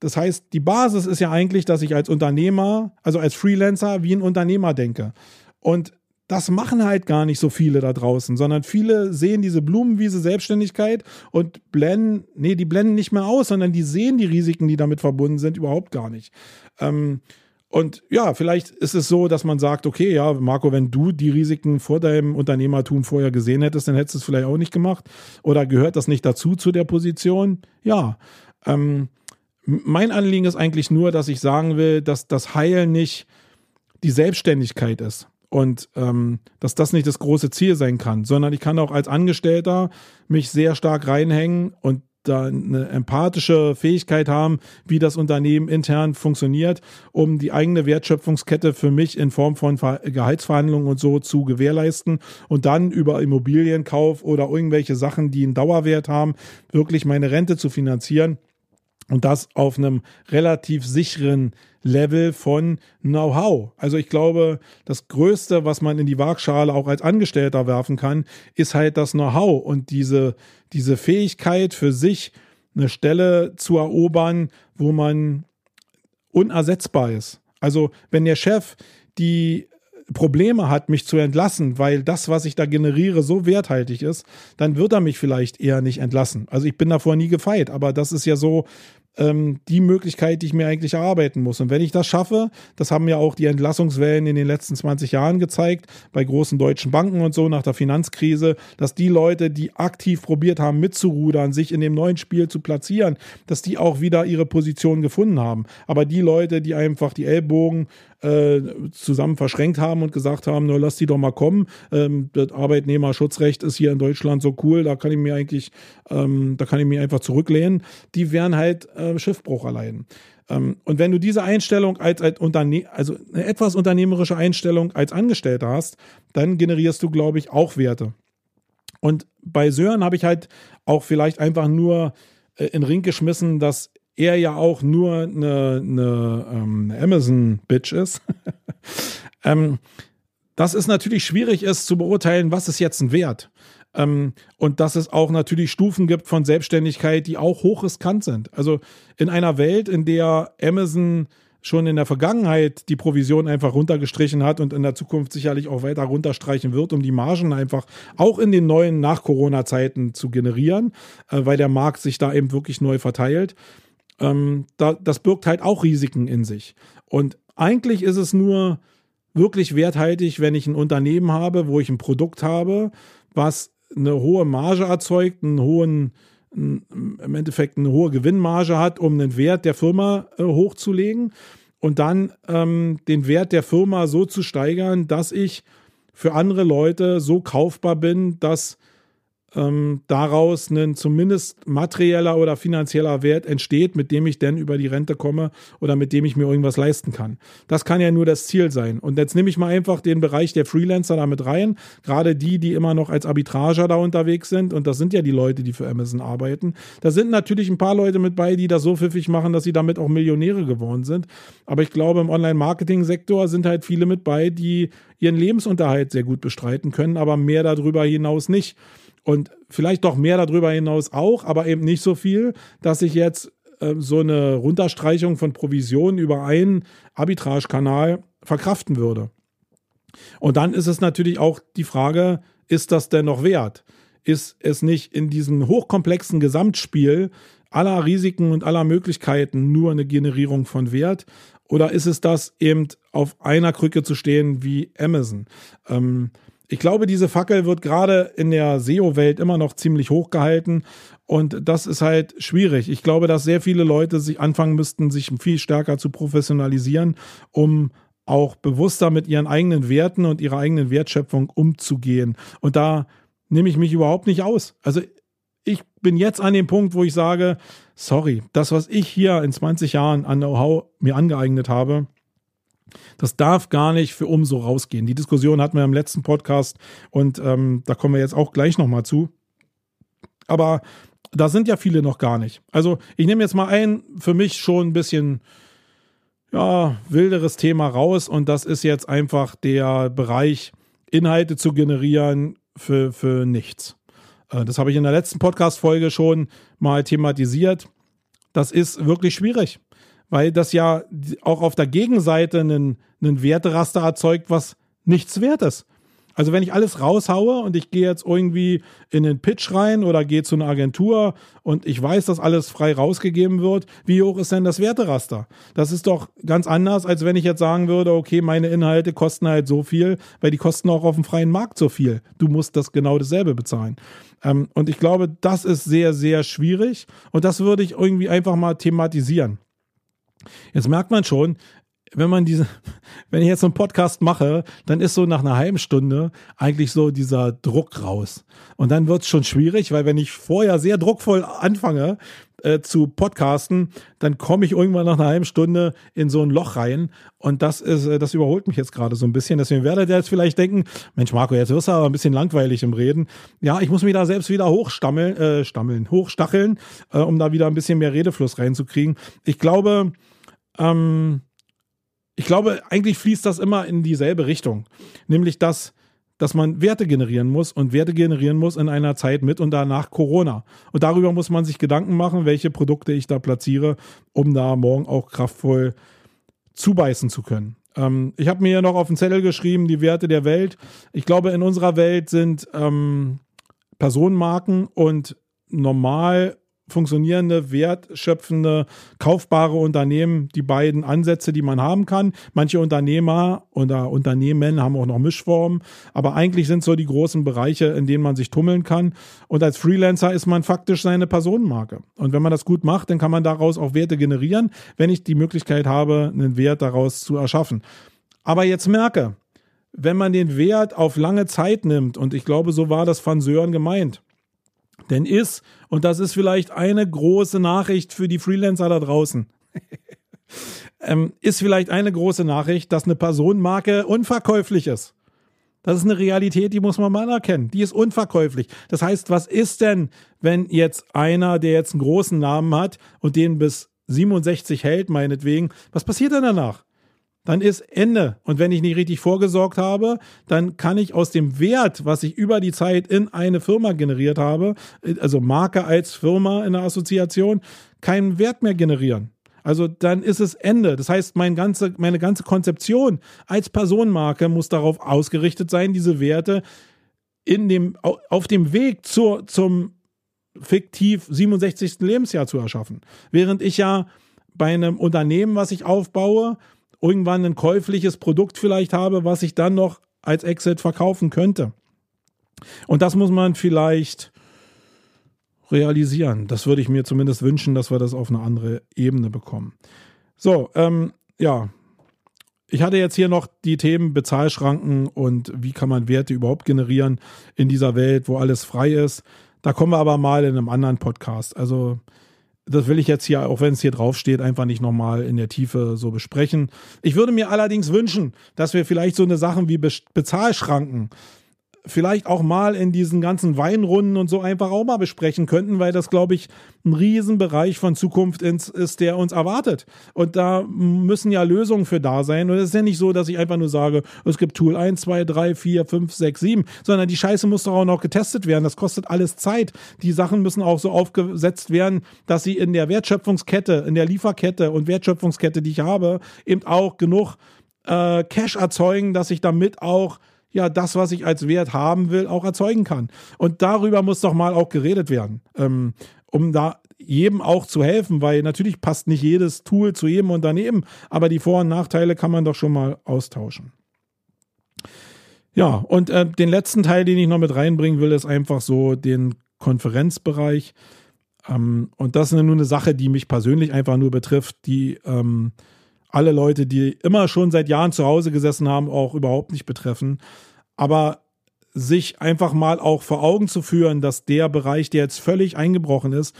das heißt, die Basis ist ja eigentlich, dass ich als Unternehmer, also als Freelancer, wie ein Unternehmer denke. Und das machen halt gar nicht so viele da draußen, sondern viele sehen diese Blumenwiese Selbstständigkeit und blenden, nee, die blenden nicht mehr aus, sondern die sehen die Risiken, die damit verbunden sind, überhaupt gar nicht. Ähm, und ja, vielleicht ist es so, dass man sagt, okay, ja, Marco, wenn du die Risiken vor deinem Unternehmertum vorher gesehen hättest, dann hättest du es vielleicht auch nicht gemacht. Oder gehört das nicht dazu zu der Position? Ja. Ähm, mein Anliegen ist eigentlich nur, dass ich sagen will, dass das Heil nicht die Selbstständigkeit ist und ähm, dass das nicht das große Ziel sein kann, sondern ich kann auch als Angestellter mich sehr stark reinhängen und da eine empathische Fähigkeit haben, wie das Unternehmen intern funktioniert, um die eigene Wertschöpfungskette für mich in Form von Gehaltsverhandlungen und so zu gewährleisten und dann über Immobilienkauf oder irgendwelche Sachen, die einen Dauerwert haben, wirklich meine Rente zu finanzieren und das auf einem relativ sicheren Level von Know-how. Also ich glaube, das Größte, was man in die Waagschale auch als Angestellter werfen kann, ist halt das Know-how und diese, diese Fähigkeit für sich eine Stelle zu erobern, wo man unersetzbar ist. Also wenn der Chef die Probleme hat, mich zu entlassen, weil das, was ich da generiere, so werthaltig ist, dann wird er mich vielleicht eher nicht entlassen. Also ich bin davor nie gefeit, aber das ist ja so ähm, die Möglichkeit, die ich mir eigentlich erarbeiten muss. Und wenn ich das schaffe, das haben ja auch die Entlassungswellen in den letzten 20 Jahren gezeigt, bei großen deutschen Banken und so nach der Finanzkrise, dass die Leute, die aktiv probiert haben mitzurudern, sich in dem neuen Spiel zu platzieren, dass die auch wieder ihre Position gefunden haben. Aber die Leute, die einfach die Ellbogen äh, zusammen verschränkt haben und gesagt haben, nur lass die doch mal kommen. Ähm, das Arbeitnehmerschutzrecht ist hier in Deutschland so cool, da kann ich mir eigentlich, ähm, da kann ich mir einfach zurücklehnen. Die werden halt äh, Schiffbruch erleiden. Ähm, und wenn du diese Einstellung als, als Unterne also eine etwas unternehmerische Einstellung als Angestellter hast, dann generierst du, glaube ich, auch Werte. Und bei Sören habe ich halt auch vielleicht einfach nur äh, in den Ring geschmissen, dass er ja auch nur eine, eine ähm, Amazon-Bitch ist. ähm, dass es natürlich schwierig ist zu beurteilen, was ist jetzt ein Wert. Ähm, und dass es auch natürlich Stufen gibt von Selbstständigkeit, die auch hochriskant sind. Also in einer Welt, in der Amazon schon in der Vergangenheit die Provision einfach runtergestrichen hat und in der Zukunft sicherlich auch weiter runterstreichen wird, um die Margen einfach auch in den neuen Nach-Corona-Zeiten zu generieren, äh, weil der Markt sich da eben wirklich neu verteilt ähm, da, das birgt halt auch Risiken in sich. Und eigentlich ist es nur wirklich werthaltig, wenn ich ein Unternehmen habe, wo ich ein Produkt habe, was eine hohe Marge erzeugt, einen hohen, im Endeffekt eine hohe Gewinnmarge hat, um den Wert der Firma äh, hochzulegen und dann ähm, den Wert der Firma so zu steigern, dass ich für andere Leute so kaufbar bin, dass ähm, daraus ein zumindest materieller oder finanzieller Wert entsteht, mit dem ich dann über die Rente komme oder mit dem ich mir irgendwas leisten kann. Das kann ja nur das Ziel sein. Und jetzt nehme ich mal einfach den Bereich der Freelancer damit rein, gerade die, die immer noch als Arbitrager da unterwegs sind. Und das sind ja die Leute, die für Amazon arbeiten. Da sind natürlich ein paar Leute mit bei, die das so pfiffig machen, dass sie damit auch Millionäre geworden sind. Aber ich glaube, im Online-Marketing-Sektor sind halt viele mit bei, die ihren Lebensunterhalt sehr gut bestreiten können, aber mehr darüber hinaus nicht und vielleicht doch mehr darüber hinaus auch, aber eben nicht so viel, dass ich jetzt äh, so eine Runterstreichung von Provisionen über einen Arbitragekanal verkraften würde. Und dann ist es natürlich auch die Frage, ist das denn noch wert? Ist es nicht in diesem hochkomplexen Gesamtspiel aller Risiken und aller Möglichkeiten nur eine Generierung von Wert? Oder ist es das eben auf einer Krücke zu stehen wie Amazon? Ähm, ich glaube, diese Fackel wird gerade in der SEO-Welt immer noch ziemlich hoch gehalten und das ist halt schwierig. Ich glaube, dass sehr viele Leute sich anfangen müssten, sich viel stärker zu professionalisieren, um auch bewusster mit ihren eigenen Werten und ihrer eigenen Wertschöpfung umzugehen. Und da nehme ich mich überhaupt nicht aus. Also ich bin jetzt an dem Punkt, wo ich sage, sorry, das, was ich hier in 20 Jahren an Know-how mir angeeignet habe, das darf gar nicht für umso rausgehen. Die Diskussion hatten wir im letzten Podcast und ähm, da kommen wir jetzt auch gleich nochmal zu. Aber da sind ja viele noch gar nicht. Also ich nehme jetzt mal ein für mich schon ein bisschen ja, wilderes Thema raus und das ist jetzt einfach der Bereich, Inhalte zu generieren für, für nichts. Äh, das habe ich in der letzten Podcast-Folge schon mal thematisiert. Das ist wirklich schwierig, weil das ja auch auf der Gegenseite einen, einen Werteraster erzeugt, was nichts wert ist. Also wenn ich alles raushaue und ich gehe jetzt irgendwie in den Pitch rein oder gehe zu einer Agentur und ich weiß, dass alles frei rausgegeben wird, wie hoch ist denn das Werteraster? Das ist doch ganz anders, als wenn ich jetzt sagen würde, okay, meine Inhalte kosten halt so viel, weil die kosten auch auf dem freien Markt so viel. Du musst das genau dasselbe bezahlen. Ähm, und ich glaube, das ist sehr, sehr schwierig und das würde ich irgendwie einfach mal thematisieren. Jetzt merkt man schon, wenn man diese, wenn ich jetzt so einen Podcast mache, dann ist so nach einer halben Stunde eigentlich so dieser Druck raus. Und dann wird es schon schwierig, weil wenn ich vorher sehr druckvoll anfange äh, zu podcasten, dann komme ich irgendwann nach einer halben Stunde in so ein Loch rein. Und das ist, äh, das überholt mich jetzt gerade so ein bisschen. Deswegen werdet ihr jetzt vielleicht denken, Mensch, Marco, jetzt wirst du aber ein bisschen langweilig im Reden. Ja, ich muss mich da selbst wieder hochstammeln, äh, stammeln, hochstacheln, äh, um da wieder ein bisschen mehr Redefluss reinzukriegen. Ich glaube, ähm, ich glaube, eigentlich fließt das immer in dieselbe Richtung. Nämlich, dass, dass man Werte generieren muss und Werte generieren muss in einer Zeit mit und danach Corona. Und darüber muss man sich Gedanken machen, welche Produkte ich da platziere, um da morgen auch kraftvoll zubeißen zu können. Ähm, ich habe mir hier noch auf den Zettel geschrieben, die Werte der Welt. Ich glaube, in unserer Welt sind ähm, Personenmarken und normal funktionierende, wertschöpfende, kaufbare Unternehmen die beiden Ansätze, die man haben kann. Manche Unternehmer oder Unternehmen haben auch noch Mischformen, aber eigentlich sind so die großen Bereiche, in denen man sich tummeln kann. Und als Freelancer ist man faktisch seine Personenmarke. Und wenn man das gut macht, dann kann man daraus auch Werte generieren, wenn ich die Möglichkeit habe, einen Wert daraus zu erschaffen. Aber jetzt merke, wenn man den Wert auf lange Zeit nimmt, und ich glaube, so war das von Sören gemeint, denn ist, und das ist vielleicht eine große Nachricht für die Freelancer da draußen, ähm, ist vielleicht eine große Nachricht, dass eine Personenmarke unverkäuflich ist. Das ist eine Realität, die muss man mal erkennen. Die ist unverkäuflich. Das heißt, was ist denn, wenn jetzt einer, der jetzt einen großen Namen hat und den bis 67 hält, meinetwegen, was passiert denn danach? Dann ist Ende. Und wenn ich nicht richtig vorgesorgt habe, dann kann ich aus dem Wert, was ich über die Zeit in eine Firma generiert habe, also Marke als Firma in der Assoziation, keinen Wert mehr generieren. Also dann ist es Ende. Das heißt, mein ganze, meine ganze Konzeption als Personenmarke muss darauf ausgerichtet sein, diese Werte in dem, auf dem Weg zur, zum fiktiv 67. Lebensjahr zu erschaffen. Während ich ja bei einem Unternehmen, was ich aufbaue, irgendwann ein käufliches Produkt vielleicht habe, was ich dann noch als Exit verkaufen könnte. Und das muss man vielleicht realisieren. Das würde ich mir zumindest wünschen, dass wir das auf eine andere Ebene bekommen. So, ähm, ja. Ich hatte jetzt hier noch die Themen Bezahlschranken und wie kann man Werte überhaupt generieren in dieser Welt, wo alles frei ist. Da kommen wir aber mal in einem anderen Podcast. Also das will ich jetzt hier, auch wenn es hier drauf steht, einfach nicht nochmal in der Tiefe so besprechen. Ich würde mir allerdings wünschen, dass wir vielleicht so eine Sachen wie Be Bezahlschranken vielleicht auch mal in diesen ganzen Weinrunden und so einfach auch mal besprechen könnten, weil das, glaube ich, ein Riesenbereich von Zukunft ist, der uns erwartet. Und da müssen ja Lösungen für da sein. Und es ist ja nicht so, dass ich einfach nur sage, es gibt Tool 1, 2, 3, 4, 5, 6, 7, sondern die Scheiße muss doch auch noch getestet werden. Das kostet alles Zeit. Die Sachen müssen auch so aufgesetzt werden, dass sie in der Wertschöpfungskette, in der Lieferkette und Wertschöpfungskette, die ich habe, eben auch genug äh, Cash erzeugen, dass ich damit auch ja das, was ich als Wert haben will, auch erzeugen kann. Und darüber muss doch mal auch geredet werden, ähm, um da jedem auch zu helfen, weil natürlich passt nicht jedes Tool zu jedem Unternehmen, aber die Vor- und Nachteile kann man doch schon mal austauschen. Ja, und äh, den letzten Teil, den ich noch mit reinbringen will, ist einfach so den Konferenzbereich. Ähm, und das ist nur eine Sache, die mich persönlich einfach nur betrifft, die ähm, alle Leute, die immer schon seit Jahren zu Hause gesessen haben, auch überhaupt nicht betreffen. Aber sich einfach mal auch vor Augen zu führen, dass der Bereich, der jetzt völlig eingebrochen ist,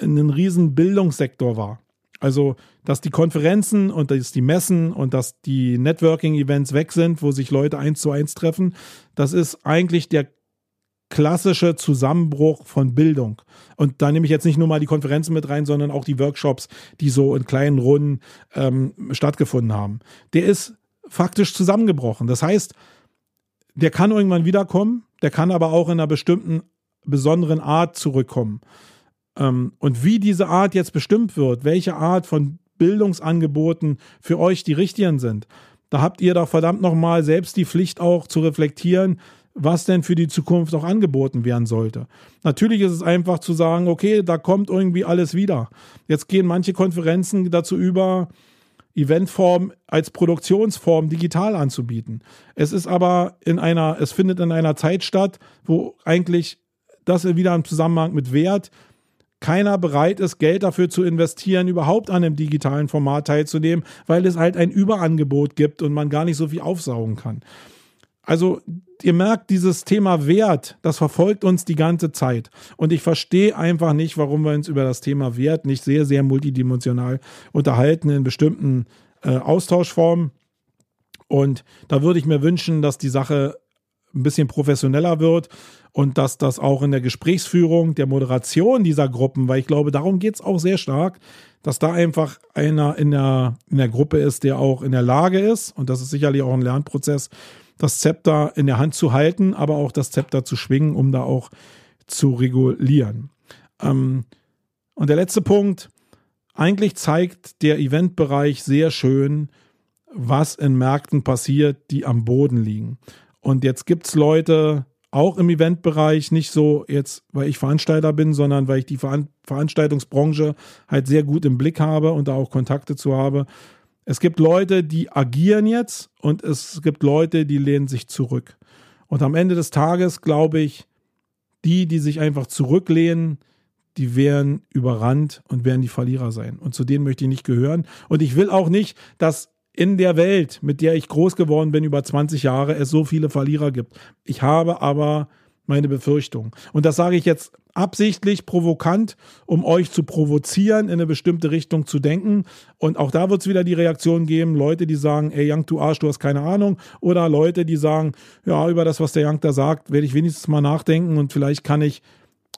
ein riesen Bildungssektor war. Also, dass die Konferenzen und dass die Messen und dass die Networking-Events weg sind, wo sich Leute eins zu eins treffen, das ist eigentlich der klassische Zusammenbruch von Bildung. Und da nehme ich jetzt nicht nur mal die Konferenzen mit rein, sondern auch die Workshops, die so in kleinen Runden ähm, stattgefunden haben. Der ist faktisch zusammengebrochen. Das heißt, der kann irgendwann wiederkommen, der kann aber auch in einer bestimmten besonderen Art zurückkommen. Ähm, und wie diese Art jetzt bestimmt wird, welche Art von Bildungsangeboten für euch die richtigen sind, da habt ihr doch verdammt nochmal selbst die Pflicht auch zu reflektieren, was denn für die Zukunft auch angeboten werden sollte. Natürlich ist es einfach zu sagen, okay, da kommt irgendwie alles wieder. Jetzt gehen manche Konferenzen dazu über, Eventform als Produktionsform digital anzubieten. Es ist aber in einer, es findet in einer Zeit statt, wo eigentlich das wieder im Zusammenhang mit Wert keiner bereit ist, Geld dafür zu investieren, überhaupt an einem digitalen Format teilzunehmen, weil es halt ein Überangebot gibt und man gar nicht so viel aufsaugen kann. Also ihr merkt, dieses Thema Wert, das verfolgt uns die ganze Zeit. Und ich verstehe einfach nicht, warum wir uns über das Thema Wert nicht sehr, sehr multidimensional unterhalten in bestimmten äh, Austauschformen. Und da würde ich mir wünschen, dass die Sache ein bisschen professioneller wird und dass das auch in der Gesprächsführung, der Moderation dieser Gruppen, weil ich glaube, darum geht es auch sehr stark, dass da einfach einer in der, in der Gruppe ist, der auch in der Lage ist, und das ist sicherlich auch ein Lernprozess, das Zepter in der Hand zu halten, aber auch das Zepter zu schwingen, um da auch zu regulieren. Ähm, und der letzte Punkt, eigentlich zeigt der Eventbereich sehr schön, was in Märkten passiert, die am Boden liegen. Und jetzt gibt es Leute, auch im Eventbereich, nicht so jetzt, weil ich Veranstalter bin, sondern weil ich die Veranstaltungsbranche halt sehr gut im Blick habe und da auch Kontakte zu habe, es gibt Leute, die agieren jetzt und es gibt Leute, die lehnen sich zurück. Und am Ende des Tages glaube ich, die, die sich einfach zurücklehnen, die werden überrannt und werden die Verlierer sein. Und zu denen möchte ich nicht gehören. Und ich will auch nicht, dass in der Welt, mit der ich groß geworden bin, über 20 Jahre, es so viele Verlierer gibt. Ich habe aber meine Befürchtung. Und das sage ich jetzt absichtlich provokant, um euch zu provozieren, in eine bestimmte Richtung zu denken. Und auch da wird es wieder die Reaktion geben, Leute, die sagen, ey Young, du Arsch, du hast keine Ahnung. Oder Leute, die sagen, ja, über das, was der Young da sagt, werde ich wenigstens mal nachdenken und vielleicht kann ich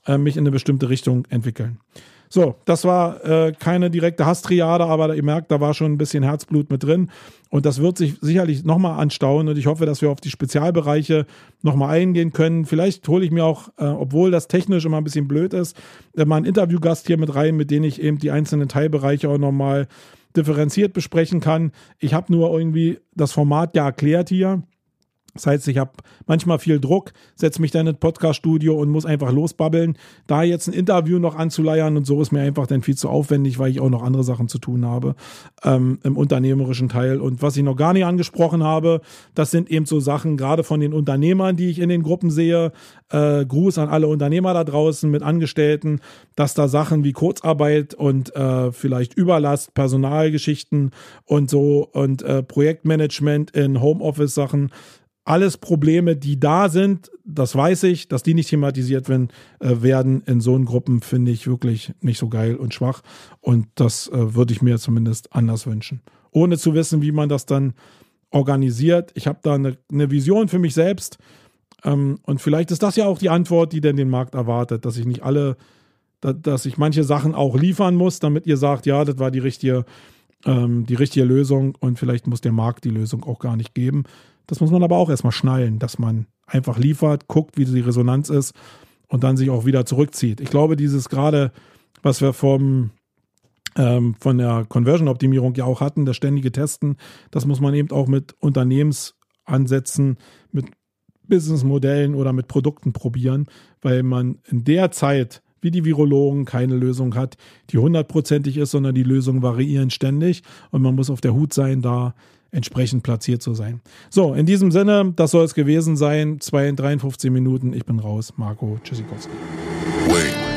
äh, mich in eine bestimmte Richtung entwickeln. So, das war äh, keine direkte Hasstriade, aber ihr merkt, da war schon ein bisschen Herzblut mit drin. Und das wird sich sicherlich nochmal anstauen. Und ich hoffe, dass wir auf die Spezialbereiche nochmal eingehen können. Vielleicht hole ich mir auch, äh, obwohl das technisch immer ein bisschen blöd ist, äh, mal einen Interviewgast hier mit rein, mit dem ich eben die einzelnen Teilbereiche auch nochmal differenziert besprechen kann. Ich habe nur irgendwie das Format ja erklärt hier. Das heißt, ich habe manchmal viel Druck, setze mich dann ins Podcast-Studio und muss einfach losbabbeln. Da jetzt ein Interview noch anzuleiern und so ist mir einfach dann viel zu aufwendig, weil ich auch noch andere Sachen zu tun habe ähm, im unternehmerischen Teil. Und was ich noch gar nicht angesprochen habe, das sind eben so Sachen, gerade von den Unternehmern, die ich in den Gruppen sehe. Äh, Gruß an alle Unternehmer da draußen mit Angestellten, dass da Sachen wie Kurzarbeit und äh, vielleicht Überlast, Personalgeschichten und so und äh, Projektmanagement in Homeoffice-Sachen alles Probleme, die da sind, das weiß ich, dass die nicht thematisiert werden, äh, werden in so Gruppen, finde ich wirklich nicht so geil und schwach. Und das äh, würde ich mir zumindest anders wünschen. Ohne zu wissen, wie man das dann organisiert. Ich habe da eine, eine, Vision für mich selbst. Ähm, und vielleicht ist das ja auch die Antwort, die denn den Markt erwartet, dass ich nicht alle, da, dass ich manche Sachen auch liefern muss, damit ihr sagt, ja, das war die richtige, ähm, die richtige Lösung und vielleicht muss der Markt die Lösung auch gar nicht geben. Das muss man aber auch erstmal schnallen, dass man einfach liefert, guckt, wie die Resonanz ist und dann sich auch wieder zurückzieht. Ich glaube, dieses gerade, was wir vom ähm, von der Conversion-Optimierung ja auch hatten, das ständige Testen, das muss man eben auch mit Unternehmensansätzen, mit Businessmodellen oder mit Produkten probieren, weil man in der Zeit wie die Virologen keine Lösung hat, die hundertprozentig ist, sondern die Lösungen variieren ständig und man muss auf der Hut sein, da entsprechend platziert zu sein. So, in diesem Sinne, das soll es gewesen sein. 2 in 53 Minuten. Ich bin raus. Marco Tschüssikowski. Wait.